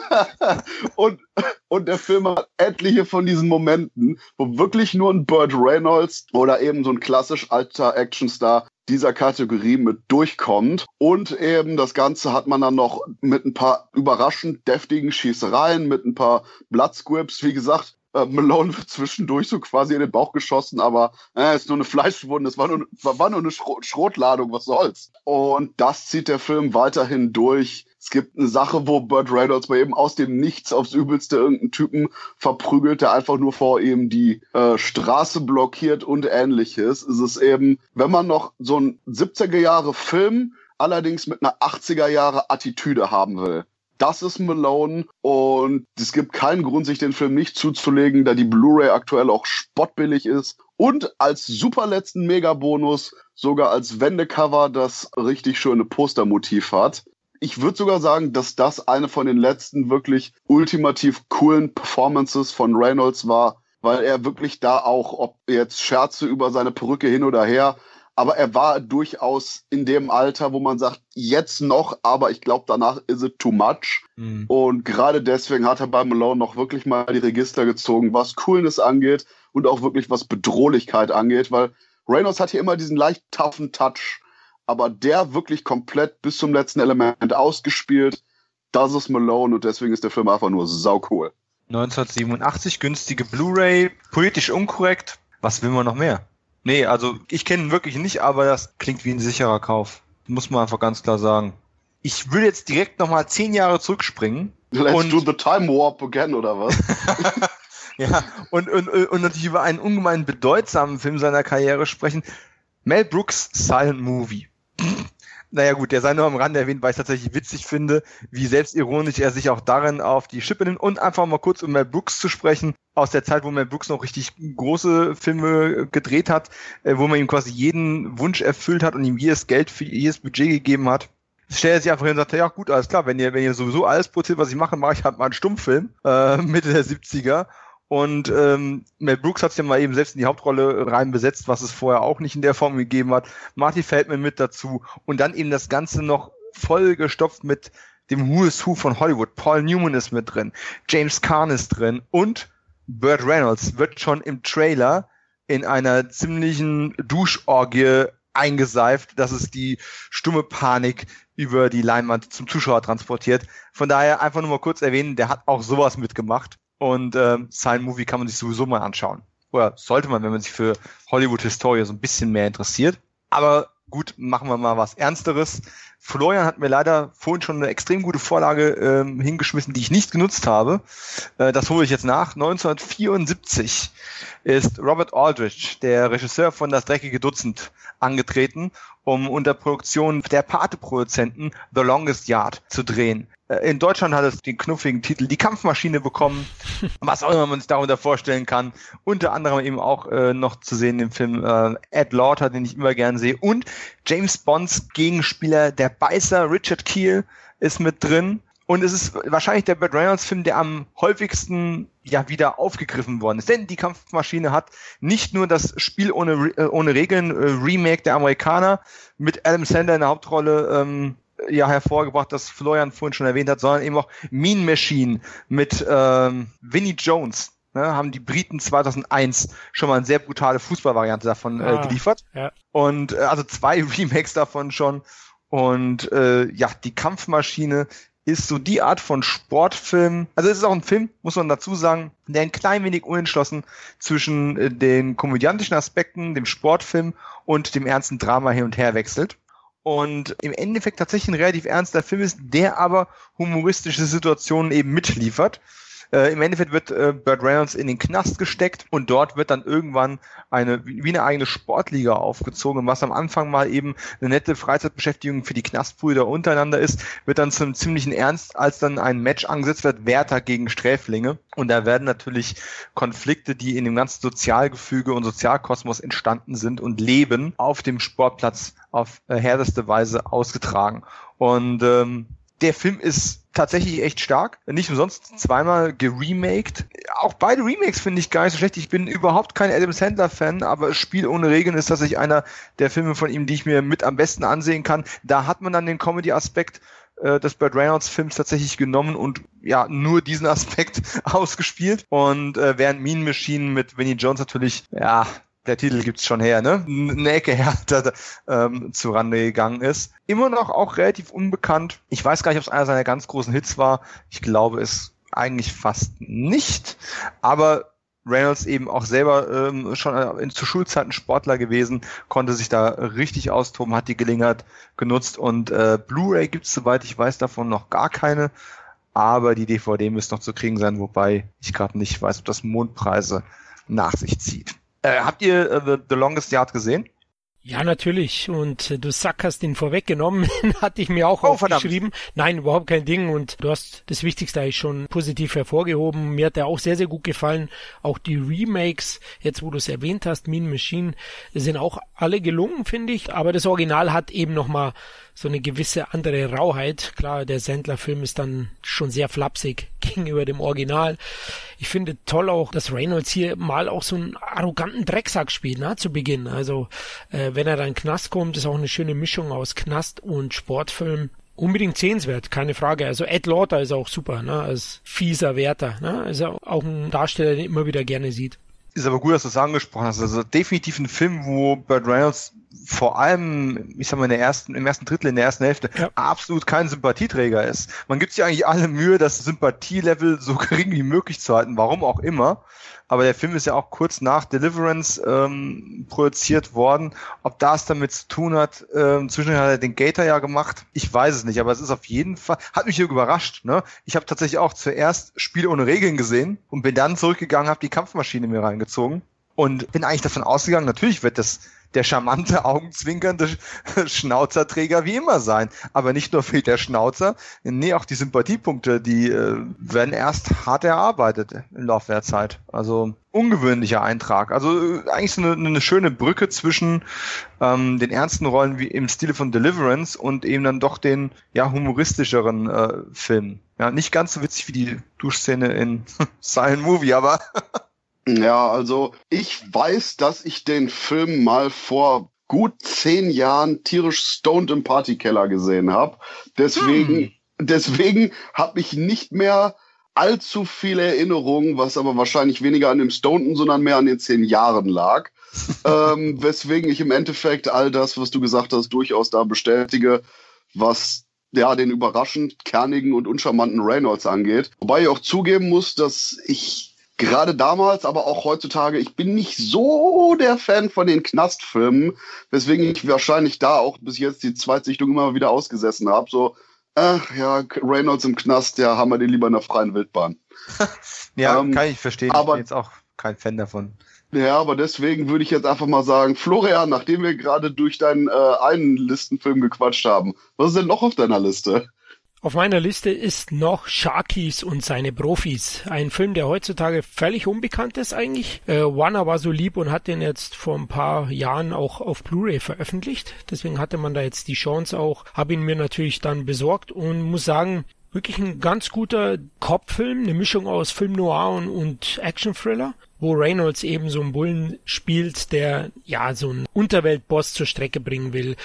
und, und der Film hat etliche von diesen Momenten, wo wirklich nur ein Burt Reynolds oder eben so ein klassisch alter Actionstar dieser Kategorie mit durchkommt. Und eben das Ganze hat man dann noch mit ein paar überraschend deftigen Schießereien, mit ein paar Bloodscripts. Wie gesagt, Äh, Malone wird zwischendurch so quasi in den Bauch geschossen, aber äh, ist nur eine Fleischwunde, es war nur, war nur eine Schro Schrotladung, was soll's. Und das zieht der Film weiterhin durch. Es gibt eine Sache, wo Burt Reynolds mal eben aus dem Nichts aufs Übelste irgendeinen Typen verprügelt, der einfach nur vor ihm die äh, Straße blockiert und ähnliches. Es ist eben, wenn man noch so ein 70er Jahre Film allerdings mit einer 80er Jahre Attitüde haben will. Das ist Malone und es gibt keinen Grund, sich den Film nicht zuzulegen, da die Blu-ray aktuell auch spottbillig ist und als super letzten Megabonus sogar als Wendecover das richtig schöne Postermotiv hat. Ich würde sogar sagen, dass das eine von den letzten wirklich ultimativ coolen Performances von Reynolds war, weil er wirklich da auch, ob jetzt Scherze über seine Perücke hin oder her, aber er war durchaus in dem Alter, wo man sagt, jetzt noch, aber ich glaube, danach ist es too much. Mhm. Und gerade deswegen hat er bei Malone noch wirklich mal die Register gezogen, was Coolness angeht und auch wirklich was Bedrohlichkeit angeht, weil Reynolds hat hier immer diesen leicht toughen Touch, aber der wirklich komplett bis zum letzten Element ausgespielt. Das ist Malone und deswegen ist der Film einfach nur sau cool. 1987 günstige Blu-ray, politisch unkorrekt. Was will man noch mehr? Nee, also ich kenne ihn wirklich nicht, aber das klingt wie ein sicherer Kauf. Muss man einfach ganz klar sagen. Ich will jetzt direkt nochmal zehn Jahre zurückspringen. Let's und do the time warp again, oder was? ja, und, und, und natürlich über einen ungemein bedeutsamen Film seiner Karriere sprechen. Mel Brooks Silent Movie. Naja gut, der sei nur am Rande erwähnt, weil ich tatsächlich witzig finde, wie selbstironisch er sich auch darin auf die Schippe nimmt. Und einfach mal kurz um Mel Brooks zu sprechen, aus der Zeit, wo Mel Brooks noch richtig große Filme gedreht hat, äh, wo man ihm quasi jeden Wunsch erfüllt hat und ihm jedes Geld für jedes Budget gegeben hat. Stellt er sich einfach hin und sagt, ja gut, alles klar, wenn ihr, wenn ihr sowieso alles produziert, was ich mache, mache ich halt mal einen Stummfilm, äh, Mitte der 70er. Und ähm, Mel Brooks hat es ja mal eben selbst in die Hauptrolle rein besetzt, was es vorher auch nicht in der Form gegeben hat. Marty Feldman mit dazu und dann eben das Ganze noch voll gestopft mit dem Who is Who von Hollywood. Paul Newman ist mit drin, James Caan ist drin und Burt Reynolds wird schon im Trailer in einer ziemlichen Duschorgie eingeseift, dass es die stumme Panik über die Leinwand zum Zuschauer transportiert. Von daher einfach nur mal kurz erwähnen, der hat auch sowas mitgemacht. Und äh, sein Movie kann man sich sowieso mal anschauen. Oder sollte man, wenn man sich für Hollywood-Historie so ein bisschen mehr interessiert. Aber gut, machen wir mal was Ernsteres. Florian hat mir leider vorhin schon eine extrem gute Vorlage ähm, hingeschmissen, die ich nicht genutzt habe. Äh, das hole ich jetzt nach. 1974 ist Robert Aldrich, der Regisseur von Das dreckige Dutzend, angetreten, um unter Produktion der Pate-Produzenten The Longest Yard zu drehen. Äh, in Deutschland hat es den knuffigen Titel Die Kampfmaschine bekommen, was auch immer man sich darunter vorstellen kann. Unter anderem eben auch äh, noch zu sehen im Film äh, Ed Lauter, den ich immer gern sehe. Und James Bonds Gegenspieler, der Beißer Richard Keel, ist mit drin. Und es ist wahrscheinlich der Burt Reynolds-Film, der am häufigsten ja wieder aufgegriffen worden ist. Denn die Kampfmaschine hat nicht nur das Spiel ohne, äh, ohne Regeln, äh, Remake der Amerikaner mit Adam Sandler in der Hauptrolle ähm, ja hervorgebracht, das Florian vorhin schon erwähnt hat, sondern eben auch Mean Machine mit ähm, Vinnie Jones. Ne, haben die Briten 2001 schon mal eine sehr brutale Fußballvariante davon äh, ah, geliefert. Ja. Und äh, also zwei Remakes davon schon. Und äh, ja, die Kampfmaschine ist so die Art von Sportfilm. Also es ist auch ein Film, muss man dazu sagen, der ein klein wenig unentschlossen zwischen äh, den komödiantischen Aspekten, dem Sportfilm und dem ernsten Drama hin und her wechselt und im Endeffekt tatsächlich ein relativ ernster Film ist, der aber humoristische Situationen eben mitliefert. Äh, Im Endeffekt wird äh, Burt Reynolds in den Knast gesteckt und dort wird dann irgendwann eine wie eine eigene Sportliga aufgezogen. was am Anfang mal eben eine nette Freizeitbeschäftigung für die Knastbrüder untereinander ist, wird dann zum ziemlichen Ernst, als dann ein Match angesetzt wird, Wärter gegen Sträflinge. Und da werden natürlich Konflikte, die in dem ganzen Sozialgefüge und Sozialkosmos entstanden sind und leben, auf dem Sportplatz auf äh, härteste Weise ausgetragen. Und ähm, der Film ist tatsächlich echt stark. Nicht umsonst zweimal geremaked. Auch beide Remakes finde ich gar nicht so schlecht. Ich bin überhaupt kein Adam Sandler-Fan, aber Spiel ohne Regeln ist tatsächlich einer der Filme von ihm, die ich mir mit am besten ansehen kann. Da hat man dann den Comedy-Aspekt äh, des Burt Reynolds-Films tatsächlich genommen und ja, nur diesen Aspekt ausgespielt. Und äh, während Mean Machine mit Vinnie Jones natürlich, ja, der Titel gibt's schon her, ne? Eine Ecke härter ähm, zu Rande gegangen ist. Immer noch auch relativ unbekannt. Ich weiß gar nicht, ob es einer seiner ganz großen Hits war. Ich glaube es eigentlich fast nicht. Aber Reynolds eben auch selber ähm, schon äh, in, zu Schulzeiten Sportler gewesen, konnte sich da richtig austoben, hat die Gelegenheit genutzt und äh, Blu-ray gibt's soweit ich weiß davon noch gar keine, aber die DVD müsste noch zu kriegen sein, wobei ich gerade nicht weiß, ob das Mondpreise nach sich zieht. Äh, habt ihr äh, The, The Longest Yard gesehen? Ja, natürlich. Und äh, du Sack hast ihn vorweggenommen, hatte ich mir auch Oh, aufgeschrieben. Nein, überhaupt kein Ding. Und du hast das Wichtigste eigentlich schon positiv hervorgehoben. Mir hat er auch sehr, sehr gut gefallen. Auch die Remakes, jetzt wo du es erwähnt hast, Mean Machine, sind auch alle gelungen, finde ich. Aber das Original hat eben nochmal so eine gewisse andere Rauheit. Klar, der Sandler-Film ist dann schon sehr flapsig gegenüber dem Original. Ich finde toll auch, dass Reynolds hier mal auch so einen arroganten Drecksack spielt, ne, zu Beginn. Also, äh, wenn er dann Knast kommt, ist auch eine schöne Mischung aus Knast und Sportfilm. Unbedingt sehenswert, keine Frage. Also Ed Lauter ist auch super, ne, als fieser Wärter, ne, also auch ein Darsteller, den immer wieder gerne sieht. Ist aber gut, dass du es angesprochen hast. Also definitiv ein Film, wo Burt Reynolds vor allem, ich sag mal, in der ersten, im ersten Drittel, in der ersten Hälfte, Ja. absolut kein Sympathieträger ist. Man gibt sich eigentlich alle Mühe, das Sympathielevel so gering wie möglich zu halten, warum auch immer. Aber der Film ist ja auch kurz nach Deliverance ähm, produziert worden. Ob das damit zu tun hat, ähm, zwischendurch hat er den Gator ja gemacht. Ich weiß es nicht, aber es ist auf jeden Fall, hat mich hier überrascht. Ne? Ich habe tatsächlich auch zuerst Spiel ohne Regeln gesehen und bin dann zurückgegangen, habe die Kampfmaschine mir reingezogen und bin eigentlich davon ausgegangen, natürlich wird das der charmante, augenzwinkernde Schnauzerträger wie immer sein. Aber nicht nur fehlt der Schnauzer, nee, auch die Sympathiepunkte, die äh, werden erst hart erarbeitet im Laufe der Zeit. Also ungewöhnlicher Eintrag. Also äh, eigentlich so eine, eine schöne Brücke zwischen ähm, den ernsten Rollen wie im Stile von Deliverance und eben dann doch den ja humoristischeren äh, Filmen. Ja, nicht ganz so witzig wie die Duschszene in Silent Movie, aber Ja, also ich weiß, dass ich den Film mal vor gut zehn Jahren tierisch stoned im Partykeller gesehen habe. Deswegen, deswegen habe ich nicht mehr allzu viele Erinnerungen, was aber wahrscheinlich weniger an dem Stoneden, sondern mehr an den zehn Jahren lag. ähm, weswegen ich im Endeffekt all das, was du gesagt hast, durchaus da bestätige, was ja den überraschend kernigen und uncharmanten Reynolds angeht. Wobei ich auch zugeben muss, dass ich gerade damals, aber auch heutzutage, ich bin nicht so der Fan von den Knastfilmen, weswegen ich wahrscheinlich da auch bis jetzt die Zweitsichtung immer wieder ausgesessen habe. So, äh, ja, Reynolds im Knast, ja, haben wir den lieber in der freien Wildbahn. ja, Ähm, kann ich verstehen. aber- ich bin jetzt auch kein Fan davon. Ja, aber deswegen würde ich jetzt einfach mal sagen, Florian, nachdem wir gerade durch deinen äh, einen Listenfilm gequatscht haben, was ist denn noch auf deiner Liste? Auf meiner Liste ist noch Sharkies und seine Profis. Ein Film, der heutzutage völlig unbekannt ist eigentlich. Äh, Warner war so lieb und hat den jetzt vor ein paar Jahren auch auf Blu-ray veröffentlicht. Deswegen hatte man da jetzt die Chance auch. Habe ihn mir natürlich dann besorgt und muss sagen, wirklich ein ganz guter Cop-Film, eine Mischung aus Film Noir und, und Action-Thriller, wo Reynolds eben so einen Bullen spielt, der ja so einen Unterweltboss zur Strecke bringen will.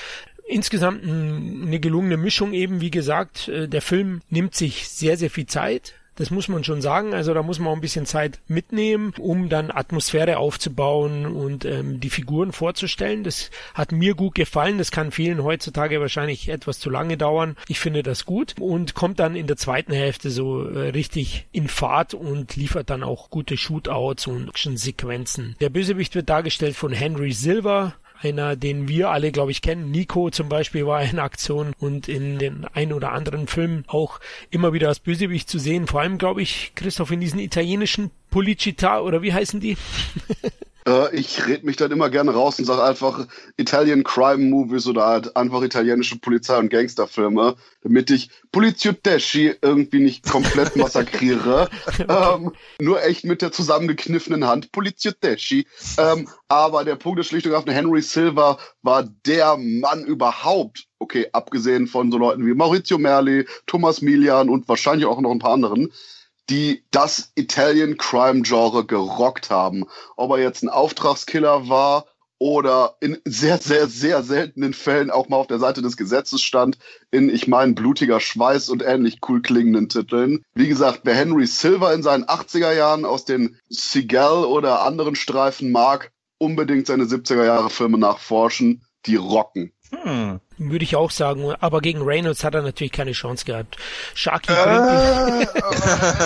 Insgesamt ein- eine gelungene Mischung eben, wie gesagt, äh, der Film nimmt sich sehr, sehr viel Zeit. Das muss man schon sagen. Also da muss man auch ein bisschen Zeit mitnehmen, um dann Atmosphäre aufzubauen und ähm, die Figuren vorzustellen. Das hat mir gut gefallen. Das kann vielen heutzutage wahrscheinlich etwas zu lange dauern. Ich finde das gut und kommt dann in der zweiten Hälfte so äh, richtig in Fahrt und liefert dann auch gute Shootouts und Action-Sequenzen. Der Bösewicht wird dargestellt von Henry Silver einer, den wir alle, glaube ich, kennen. Nico zum Beispiel war in Aktion und in den ein oder anderen Filmen auch immer wieder als Bösewicht zu sehen. Vor allem, glaube ich, Christoph, in diesen italienischen Policita oder wie heißen die? Äh, ich red mich dann immer gerne raus und sage einfach Italian Crime Movies oder halt einfach italienische Polizei- und Gangsterfilme, damit ich Polizioteschi irgendwie nicht komplett massakriere. ähm, nur echt mit der zusammengekniffenen Hand Polizioteschi. Ähm, aber der Punkt ist schlicht und ergreifend, Henry Silver war der Mann überhaupt. Okay, abgesehen von so Leuten wie Maurizio Merli, Thomas Milian und wahrscheinlich auch noch ein paar anderen die das Italian Crime Genre gerockt haben. Ob er jetzt ein Auftragskiller war oder in sehr, sehr, sehr seltenen Fällen auch mal auf der Seite des Gesetzes stand, in, ich meine, blutiger Schweiß und ähnlich cool klingenden Titeln. Wie gesagt, wer Henry Silver in seinen 80er Jahren aus den Seagal oder anderen Streifen mag, unbedingt seine 70er Jahre Filme nachforschen. Die rocken. Hm. Würde ich auch sagen, aber gegen Reynolds hat er natürlich keine Chance gehabt. Sharky bringt ihn,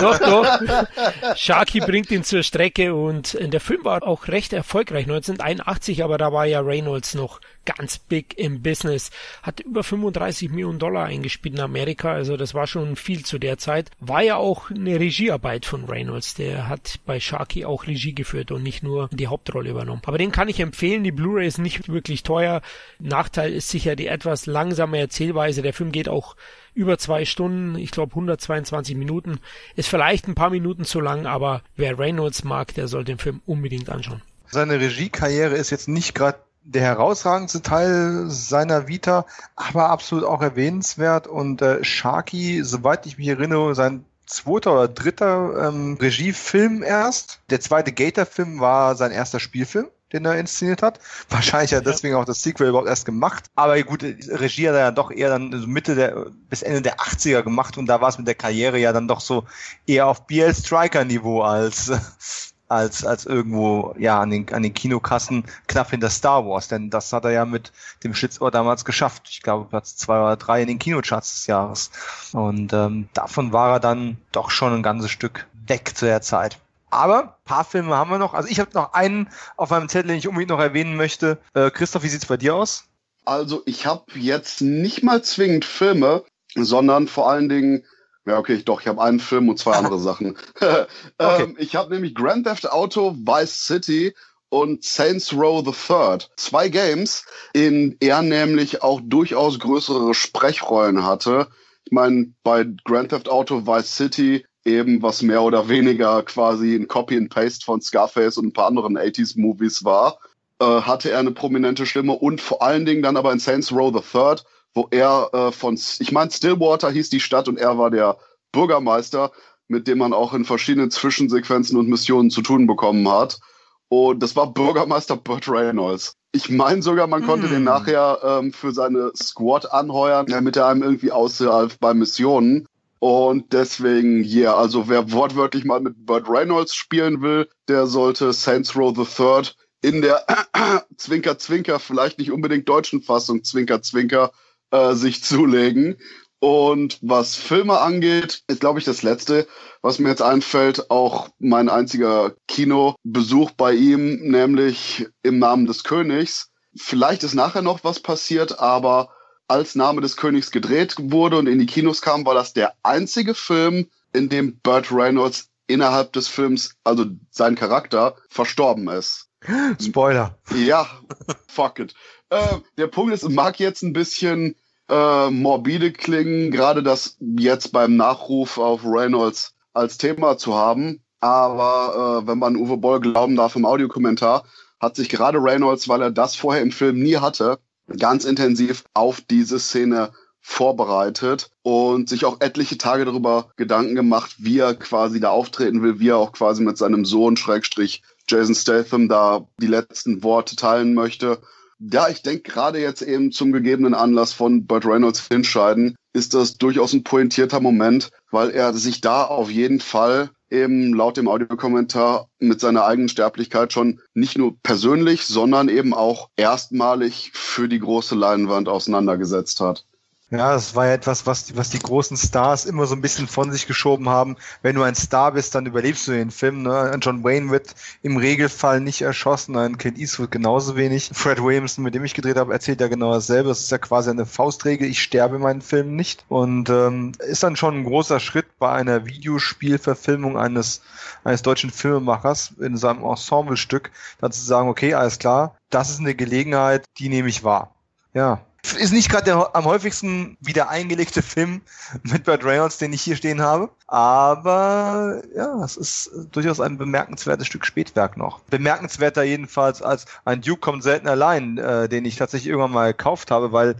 doch, doch. Sharky bringt ihn zur Strecke und der Film war auch recht erfolgreich 1981, aber da war ja Reynolds noch ganz big im Business, hat über 35 Millionen Dollar eingespielt in Amerika, also das war schon viel zu der Zeit. War ja auch eine Regiearbeit von Reynolds, der hat bei Sharky auch Regie geführt und nicht nur die Hauptrolle übernommen. Aber den kann ich empfehlen, die Blu-ray ist nicht wirklich teuer. Nachteil ist sicher die etwas langsame Erzählweise. Der Film geht auch über zwei Stunden, ich glaube 122 Minuten. Ist vielleicht ein paar Minuten zu lang, aber wer Reynolds mag, der soll den Film unbedingt anschauen. Seine Regiekarriere ist jetzt nicht gerade der herausragendste Teil seiner Vita, aber absolut auch erwähnenswert. Und äh, Sharky, soweit ich mich erinnere, sein zweiter oder dritter ähm, Regiefilm erst. Der zweite Gator-Film war sein erster Spielfilm den er inszeniert hat. Wahrscheinlich hat er deswegen auch das Sequel überhaupt erst gemacht. Aber gut, Regie hat er ja doch eher dann Mitte der, bis Ende der 80er gemacht und da war es mit der Karriere ja dann doch so eher auf BL Striker Niveau als, als, als irgendwo, ja, an den, an den Kinokassen knapp hinter Star Wars, denn das hat er ja mit dem Schlitzohr damals geschafft. Ich glaube, Platz zwei oder drei in den Kinocharts des Jahres. Und ähm, davon war er dann doch schon ein ganzes Stück weg zu der Zeit. Aber paar Filme haben wir noch. Also ich habe noch einen auf meinem Zettel, den ich unbedingt noch erwähnen möchte. Äh, Christoph, wie sieht's bei dir aus? Also ich habe jetzt nicht mal zwingend Filme, sondern vor allen Dingen ja, okay, doch, ich habe einen Film und zwei andere Sachen. ähm, okay. Ich habe nämlich Grand Theft Auto Vice City und Saints Row the Third. Zwei Games, in er nämlich auch durchaus größere Sprechrollen hatte. Ich meine, bei Grand Theft Auto Vice City eben was mehr oder weniger quasi ein Copy and Paste von Scarface und ein paar anderen 80s Movies war, äh, hatte er eine prominente Stimme und vor allen Dingen dann aber in Saints Row the Third wo er äh, von, ich meine, Stillwater hieß die Stadt und er war der Bürgermeister, mit dem man auch in verschiedenen Zwischensequenzen und Missionen zu tun bekommen hat. Und das war Bürgermeister Burt Reynolds. Ich meine sogar, man konnte mm. den hm. nachher ähm, für seine Squad anheuern, damit er einem irgendwie aushilft bei Missionen. Und deswegen, ja, yeah, also wer wortwörtlich mal mit Burt Reynolds spielen will, der sollte Saints Row the Third in der Zwinker Zwinker, vielleicht nicht unbedingt deutschen Fassung Zwinker Zwinker, äh, sich zulegen. Und was Filme angeht, ist, glaube ich, das Letzte, was mir jetzt einfällt, auch mein einziger Kinobesuch bei ihm, nämlich im Namen des Königs. Vielleicht ist nachher noch was passiert, aber als Name des Königs gedreht wurde und in die Kinos kam, war das der einzige Film, in dem Burt Reynolds innerhalb des Films, also sein Charakter, verstorben ist. Spoiler. Ja, fuck it. Äh, der Punkt ist, mag jetzt ein bisschen äh, morbide klingen, gerade das jetzt beim Nachruf auf Reynolds als Thema zu haben. Aber äh, wenn man Uwe Boll glauben darf im Audiokommentar, hat sich gerade Reynolds, weil er das vorher im Film nie hatte, ganz intensiv auf diese Szene vorbereitet und sich auch etliche Tage darüber Gedanken gemacht, wie er quasi da auftreten will, wie er auch quasi mit seinem Sohn Schrägstrich Jason Statham da die letzten Worte teilen möchte. Ja, ich denke gerade jetzt eben zum gegebenen Anlass von Burt Reynolds entscheiden, ist das durchaus ein pointierter Moment, weil er sich da auf jeden Fall eben laut dem Audiokommentar mit seiner eigenen Sterblichkeit schon nicht nur persönlich, sondern eben auch erstmalig für die große Leinwand auseinandergesetzt hat. Ja, das war ja etwas, was, was die großen Stars immer so ein bisschen von sich geschoben haben. Wenn du ein Star bist, dann überlebst du den Film. Ne? John Wayne wird im Regelfall nicht erschossen, ein Clint Eastwood genauso wenig. Fred Williamson, mit dem ich gedreht habe, erzählt ja genau dasselbe. Das ist ja quasi eine Faustregel, ich sterbe in meinen Filmen nicht. Und ähm, ist dann schon ein großer Schritt bei einer Videospielverfilmung eines, eines deutschen Filmemachers in seinem Ensemblestück, dann zu sagen, okay, alles klar, das ist eine Gelegenheit, die nehme ich wahr. Ja, ist nicht gerade der am häufigsten wieder eingelegte Film mit Burt Reynolds, den ich hier stehen habe. Aber ja, es ist durchaus ein bemerkenswertes Stück Spätwerk noch. Bemerkenswerter jedenfalls als ein Duke kommt selten allein, äh, den ich tatsächlich irgendwann mal gekauft habe, weil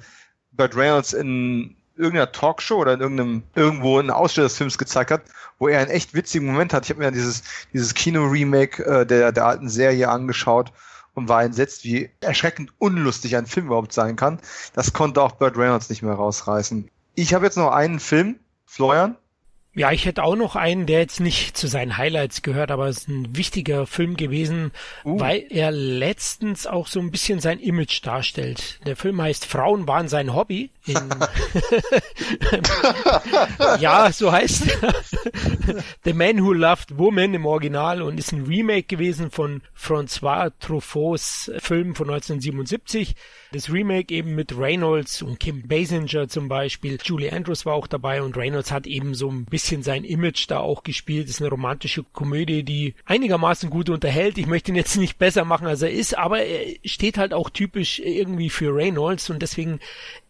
Burt Reynolds in irgendeiner Talkshow oder in irgendeinem irgendwo einen Ausschnitt des Films gezeigt hat, wo er einen echt witzigen Moment hat. Ich habe mir dieses dieses Kino-Remake äh, der der alten Serie angeschaut und war entsetzt, wie erschreckend unlustig ein Film überhaupt sein kann. Das konnte auch Burt Reynolds nicht mehr rausreißen. Ich habe jetzt noch einen Film, Florian. Ja, ich hätte auch noch einen, der jetzt nicht zu seinen Highlights gehört, aber es ist ein wichtiger Film gewesen, uh. weil er letztens auch so ein bisschen sein Image darstellt. Der Film heißt Frauen waren sein Hobby. ja, so heißt er. The Man Who Loved Woman im Original und ist ein Remake gewesen von François Truffauts Film von 1977. Das Remake eben mit Reynolds und Kim Basinger zum Beispiel. Julie Andrews war auch dabei und Reynolds hat eben so ein bisschen sein Image da auch gespielt. Ist eine romantische Komödie, die einigermaßen gut unterhält. Ich möchte ihn jetzt nicht besser machen, als er ist, aber er steht halt auch typisch irgendwie für Reynolds und deswegen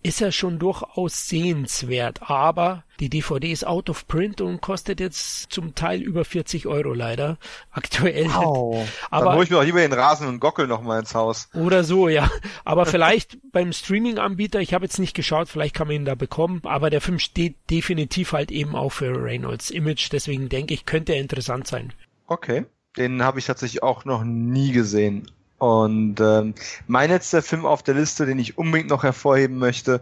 ist er schon durchaus sehenswert. Aber die DVD ist out of print und kostet jetzt zum Teil über 40 Euro leider. Aktuell. Wow. Aber Dann hole ich mir auch lieber den Rasen und Gockel noch mal ins Haus. Oder so, ja. Aber vielleicht beim Streaming-Anbieter, ich habe jetzt nicht geschaut, vielleicht kann man ihn da bekommen. Aber der Film steht definitiv halt eben auch für Reynolds Image. Deswegen denke ich, könnte er interessant sein. Okay. Den habe ich tatsächlich auch noch nie gesehen. Und ähm, mein letzter Film auf der Liste, den ich unbedingt noch hervorheben möchte,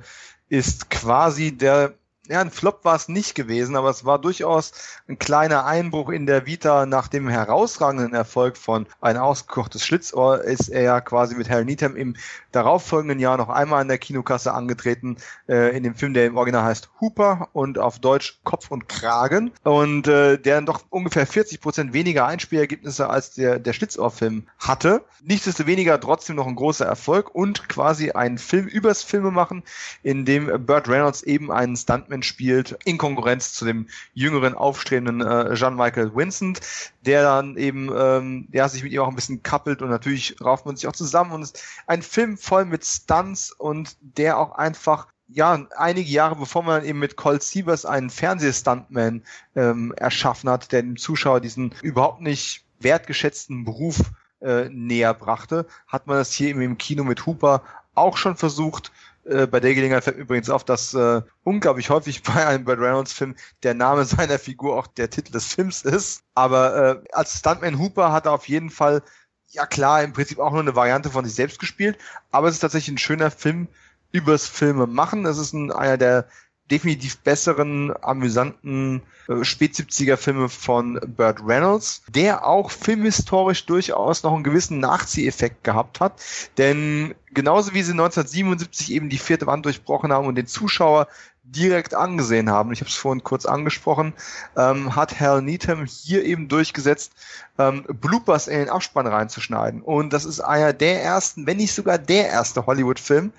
ist quasi der ja, ein Flop war es nicht gewesen, aber es war durchaus ein kleiner Einbruch in der Vita nach dem herausragenden Erfolg von Ein ausgekochtes Schlitzohr ist er ja quasi mit Harry Needham im darauffolgenden Jahr noch einmal an der Kinokasse angetreten, äh, in dem Film, der im Original heißt Hooper und auf Deutsch Kopf und Kragen und äh, der doch ungefähr 40 Prozent weniger Einspielergebnisse als der, der Schlitzohr-Film hatte. Nichtsdestoweniger trotzdem noch ein großer Erfolg und quasi ein Film übers Filme machen, in dem Burt Reynolds eben einen Stuntman Batman spielt, in Konkurrenz zu dem jüngeren, aufstrebenden äh, Jean-Michael Vincent, der dann eben ähm, ja, sich mit ihm auch ein bisschen kappelt und natürlich rauft man sich auch zusammen und es ist ein Film voll mit Stunts und der auch einfach ja, einige Jahre bevor man eben mit Colt Sievers einen Fernsehstuntman ähm, erschaffen hat, der dem Zuschauer diesen überhaupt nicht wertgeschätzten Beruf äh, näher brachte, hat man das hier eben im Kino mit Hooper auch schon versucht. Äh, bei der Gelegenheit fällt übrigens auf, dass äh, unglaublich häufig bei einem Burt Reynolds-Film der Name seiner Figur auch der Titel des Films ist. Aber äh, als Stuntman Hooper hat er auf jeden Fall, ja klar, im Prinzip auch nur eine Variante von sich selbst gespielt, aber es ist tatsächlich ein schöner Film übers Filme machen. Es ist ein, einer der definitiv besseren, amüsanten äh, Spät-70er Filme von Burt Reynolds, der auch filmhistorisch durchaus noch einen gewissen Nachzieheffekt gehabt hat. Denn genauso wie sie 1977 eben die vierte Wand durchbrochen haben und den Zuschauer direkt angesehen haben, ich habe es vorhin kurz angesprochen, ähm, hat Hal Needham hier eben durchgesetzt, ähm, Bloopers in den Abspann reinzuschneiden. Und das ist einer der ersten, wenn nicht sogar der erste Hollywood-Film,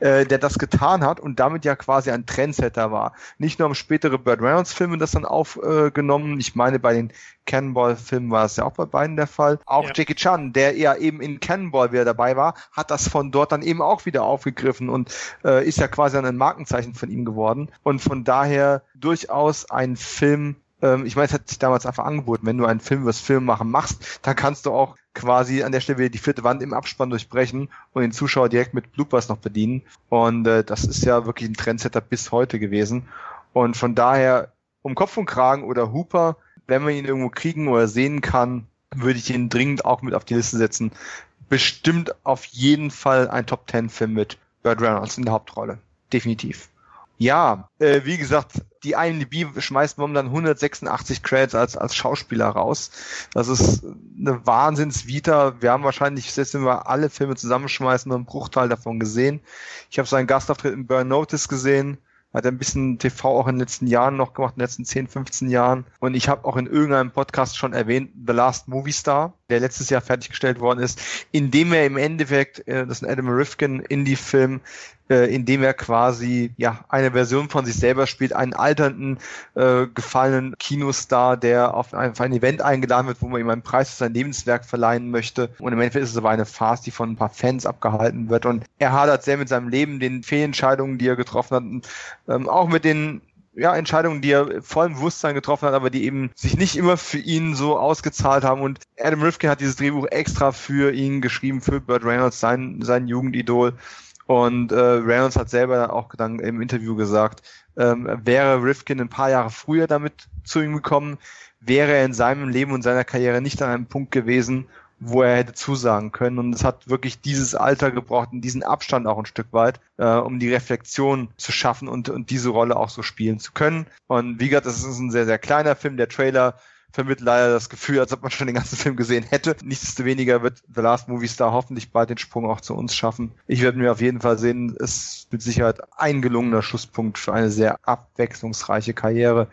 äh, der das getan hat und damit ja quasi ein Trendsetter war. Nicht nur am spätere Burt Reynolds-Filme das dann aufgenommen, äh, ich meine bei den Cannonball-Filmen war es ja auch bei beiden der Fall. Auch ja. Jackie Chan, der ja eben in Cannonball wieder dabei war, hat das von dort dann eben auch wieder aufgegriffen und äh, ist ja quasi ein Markenzeichen von ihm geworden. Und von daher durchaus ein Film, ähm, ich meine, es hat sich damals einfach angeboten, wenn du einen Film was Film machen machst, dann kannst du auch quasi an der Stelle wieder die vierte Wand im Abspann durchbrechen und den Zuschauer direkt mit Bloopers noch bedienen. Und äh, das ist ja wirklich ein Trendsetter bis heute gewesen. Und von daher, um Kopf und Kragen oder Hooper, wenn man ihn irgendwo kriegen oder sehen kann, würde ich ihn dringend auch mit auf die Liste setzen. Bestimmt auf jeden Fall ein Top Ten Film mit Burt Reynolds in der Hauptrolle. Definitiv. Ja, äh, wie gesagt, die IMDb schmeißt momentan 186 Credits als, als Schauspieler raus. Das ist eine Wahnsinnsvita. Wir haben wahrscheinlich, selbst wenn wir alle Filme zusammenschmeißen, nur einen Bruchteil davon gesehen. Ich habe seinen Gastauftritt in Burn Notice gesehen. Hat ein bisschen TV auch in den letzten Jahren noch gemacht, in den letzten 10, 15 Jahren. Und ich habe auch in irgendeinem Podcast schon erwähnt, The Last Movie Star, der letztes Jahr fertiggestellt worden ist, in dem er im Endeffekt, äh, das ist ein Adam Rifkin Indie-Film, äh, in dem er quasi ja eine Version von sich selber spielt, einen alternden, äh, gefallenen Kinostar, der auf ein, auf ein Event eingeladen wird, wo man ihm einen Preis für sein Lebenswerk verleihen möchte. Und im Endeffekt ist es aber eine Farce, die von ein paar Fans abgehalten wird. Und er hadert sehr mit seinem Leben, den Fehlentscheidungen, die er getroffen hat, und, ähm, auch mit den ja, Entscheidungen, die er vollem Bewusstsein getroffen hat, aber die eben sich nicht immer für ihn so ausgezahlt haben. Und Adam Rifkin hat dieses Drehbuch extra für ihn geschrieben, für Burt Reynolds, sein, sein Jugendidol. Und äh, Reynolds hat selber auch dann im Interview gesagt, ähm, wäre Rifkin ein paar Jahre früher damit zu ihm gekommen, wäre er in seinem Leben und seiner Karriere nicht an einem Punkt gewesen, wo er hätte zusagen können. Und es hat wirklich dieses Alter gebraucht und diesen Abstand auch ein Stück weit, äh, um die Reflexion zu schaffen und, und diese Rolle auch so spielen zu können. Und wie gesagt, das ist ein sehr, sehr kleiner Film. Der Trailer vermittelt leider das Gefühl, als ob man schon den ganzen Film gesehen hätte. Nichtsdestoweniger wird The Last Movie Star hoffentlich bald den Sprung auch zu uns schaffen. Ich werde mir auf jeden Fall sehen, es ist mit Sicherheit ein gelungener Schlusspunkt für eine sehr abwechslungsreiche Karriere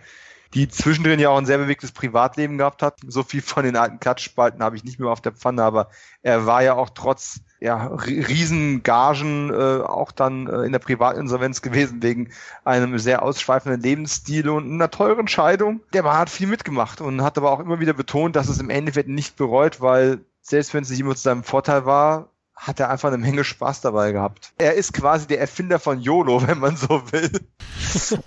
die zwischendrin ja auch ein sehr bewegtes Privatleben gehabt hat. So viel von den alten Klatschspalten habe ich nicht mehr auf der Pfanne, aber er war ja auch trotz ja, Riesengagen äh, auch dann äh, in der Privatinsolvenz gewesen wegen einem sehr ausschweifenden Lebensstil und einer teuren Scheidung. Der Mann hat viel mitgemacht und hat aber auch immer wieder betont, dass es im Endeffekt nicht bereut, weil selbst wenn es nicht immer zu seinem Vorteil war, hat er einfach eine Menge Spaß dabei gehabt. Er ist quasi der Erfinder von YOLO, wenn man so will.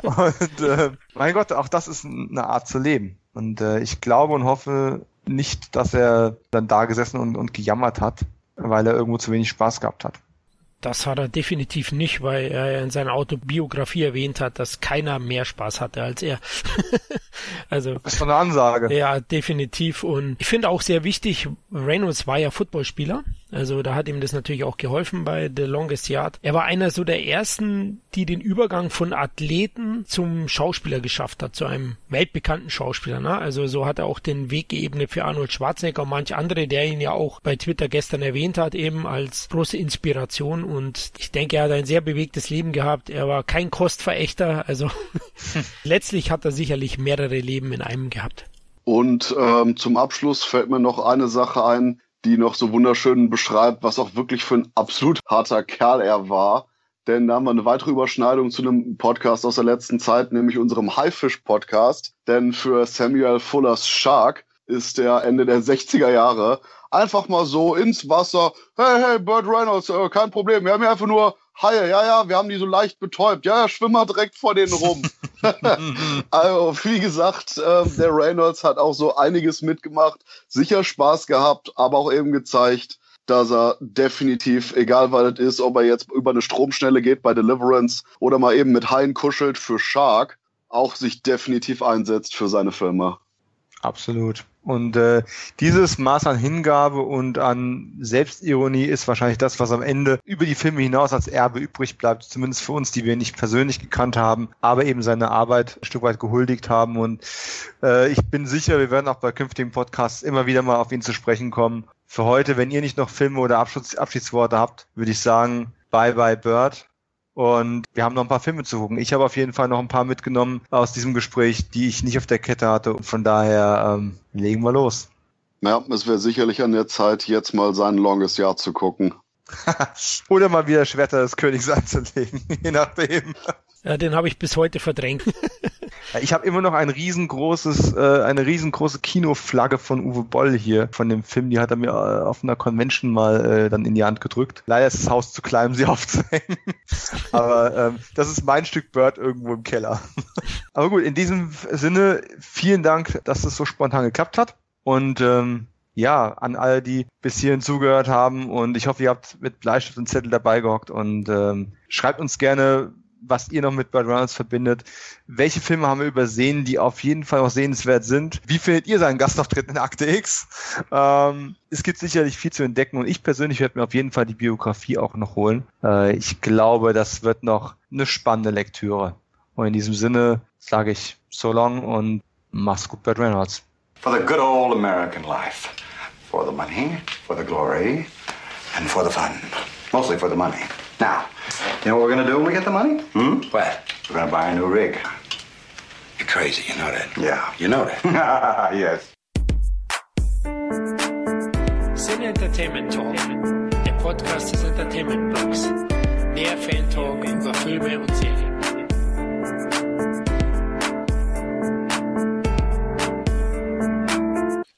und äh, mein Gott, auch das ist eine Art zu leben. Und äh, ich glaube und hoffe nicht, dass er dann da gesessen und, und gejammert hat, weil er irgendwo zu wenig Spaß gehabt hat. Das hat er definitiv nicht, weil er in seiner Autobiografie erwähnt hat, dass keiner mehr Spaß hatte als er. also das ist doch eine Ansage. Ja, definitiv. Und ich finde auch sehr wichtig, Reynolds war ja Footballspieler also da hat ihm das natürlich auch geholfen bei The Longest Yard. Er war einer so der ersten, die den Übergang von Athleten zum Schauspieler geschafft hat, zu einem weltbekannten Schauspieler. Ne? Also so hat er auch den Weg geebnet für Arnold Schwarzenegger und manch andere, der ihn ja auch bei Twitter gestern erwähnt hat, eben als große Inspiration. Und ich denke, er hat ein sehr bewegtes Leben gehabt. Er war kein Kostverächter. Also letztlich hat er sicherlich mehrere Leben in einem gehabt. Und ähm, zum Abschluss fällt mir noch eine Sache ein, die noch so wunderschön beschreibt, was auch wirklich für ein absolut harter Kerl er war. Denn da haben wir eine weitere Überschneidung zu einem Podcast aus der letzten Zeit, nämlich unserem Haifisch-Podcast. Denn für Samuel Fullers Shark ist der Ende der 60er Jahre einfach mal so ins Wasser. Hey, hey, Burt Reynolds, äh, kein Problem. Wir haben hier einfach nur Haie. Ja, ja, wir haben die so leicht betäubt. Ja, ja, schwimm mal direkt vor denen rum. also, wie gesagt, äh, der Reynolds hat auch so einiges mitgemacht. Sicher Spaß gehabt, aber auch eben gezeigt, dass er definitiv, egal was es ist, ob er jetzt über eine Stromschnelle geht bei Deliverance oder mal eben mit Haien kuschelt für Shark, auch sich definitiv einsetzt für seine Firma. Absolut. Und äh, dieses Maß an Hingabe und an Selbstironie ist wahrscheinlich das, was am Ende über die Filme hinaus als Erbe übrig bleibt, zumindest für uns, die wir nicht persönlich gekannt haben, aber eben seine Arbeit ein Stück weit gehuldigt haben. Und äh, ich bin sicher, wir werden auch bei künftigen Podcasts immer wieder mal auf ihn zu sprechen kommen. Für heute, wenn ihr nicht noch Filme oder Abschluss, Abschiedsworte habt, würde ich sagen, bye bye Bird. Und wir haben noch ein paar Filme zu gucken. Ich habe auf jeden Fall noch ein paar mitgenommen aus diesem Gespräch, die ich nicht auf der Kette hatte. Und von daher ähm, legen wir los. Ja, es wäre sicherlich an der Zeit, jetzt mal sein Longest Jahr zu gucken. Oder mal wieder Schwerter des Königs anzulegen, je nachdem. Ja, den habe ich bis heute verdrängt. ich habe immer noch ein riesengroßes, äh, eine riesengroße Kinoflagge von Uwe Boll hier, von dem Film, die hat er mir äh, auf einer Convention mal äh, dann in die Hand gedrückt. Leider ist das Haus zu klein, um sie aufzuhängen. Aber ähm, das ist mein Stück Bird irgendwo im Keller. Aber gut, in diesem Sinne, vielen Dank, dass es so spontan geklappt hat. Und ähm, ja, an alle, die bis hierhin zugehört haben. Und ich hoffe, ihr habt mit Bleistift und Zettel dabei gehockt und ähm, schreibt uns gerne, was ihr noch mit Burt Reynolds verbindet. Welche Filme haben wir übersehen, die auf jeden Fall noch sehenswert sind? Wie findet ihr seinen Gastauftritt in Akte X? Ähm, es gibt sicherlich viel zu entdecken und ich persönlich werde mir auf jeden Fall die Biografie auch noch holen. Äh, ich glaube, das wird noch eine spannende Lektüre. Und in diesem Sinne sage ich so long und mach's gut, Burt Reynolds. For the good old American life. For the money, for the glory, and for the fun. Mostly for the money. Now, you know what we're going to do when we get the money? Hmm? What? We're going to buy a new rig. You're crazy, you know that? Yeah. You know that? yes. Sin Entertainment Talk, der Podcast des Entertainment Blogs. Mehr Fan Talk über Filme und Serien.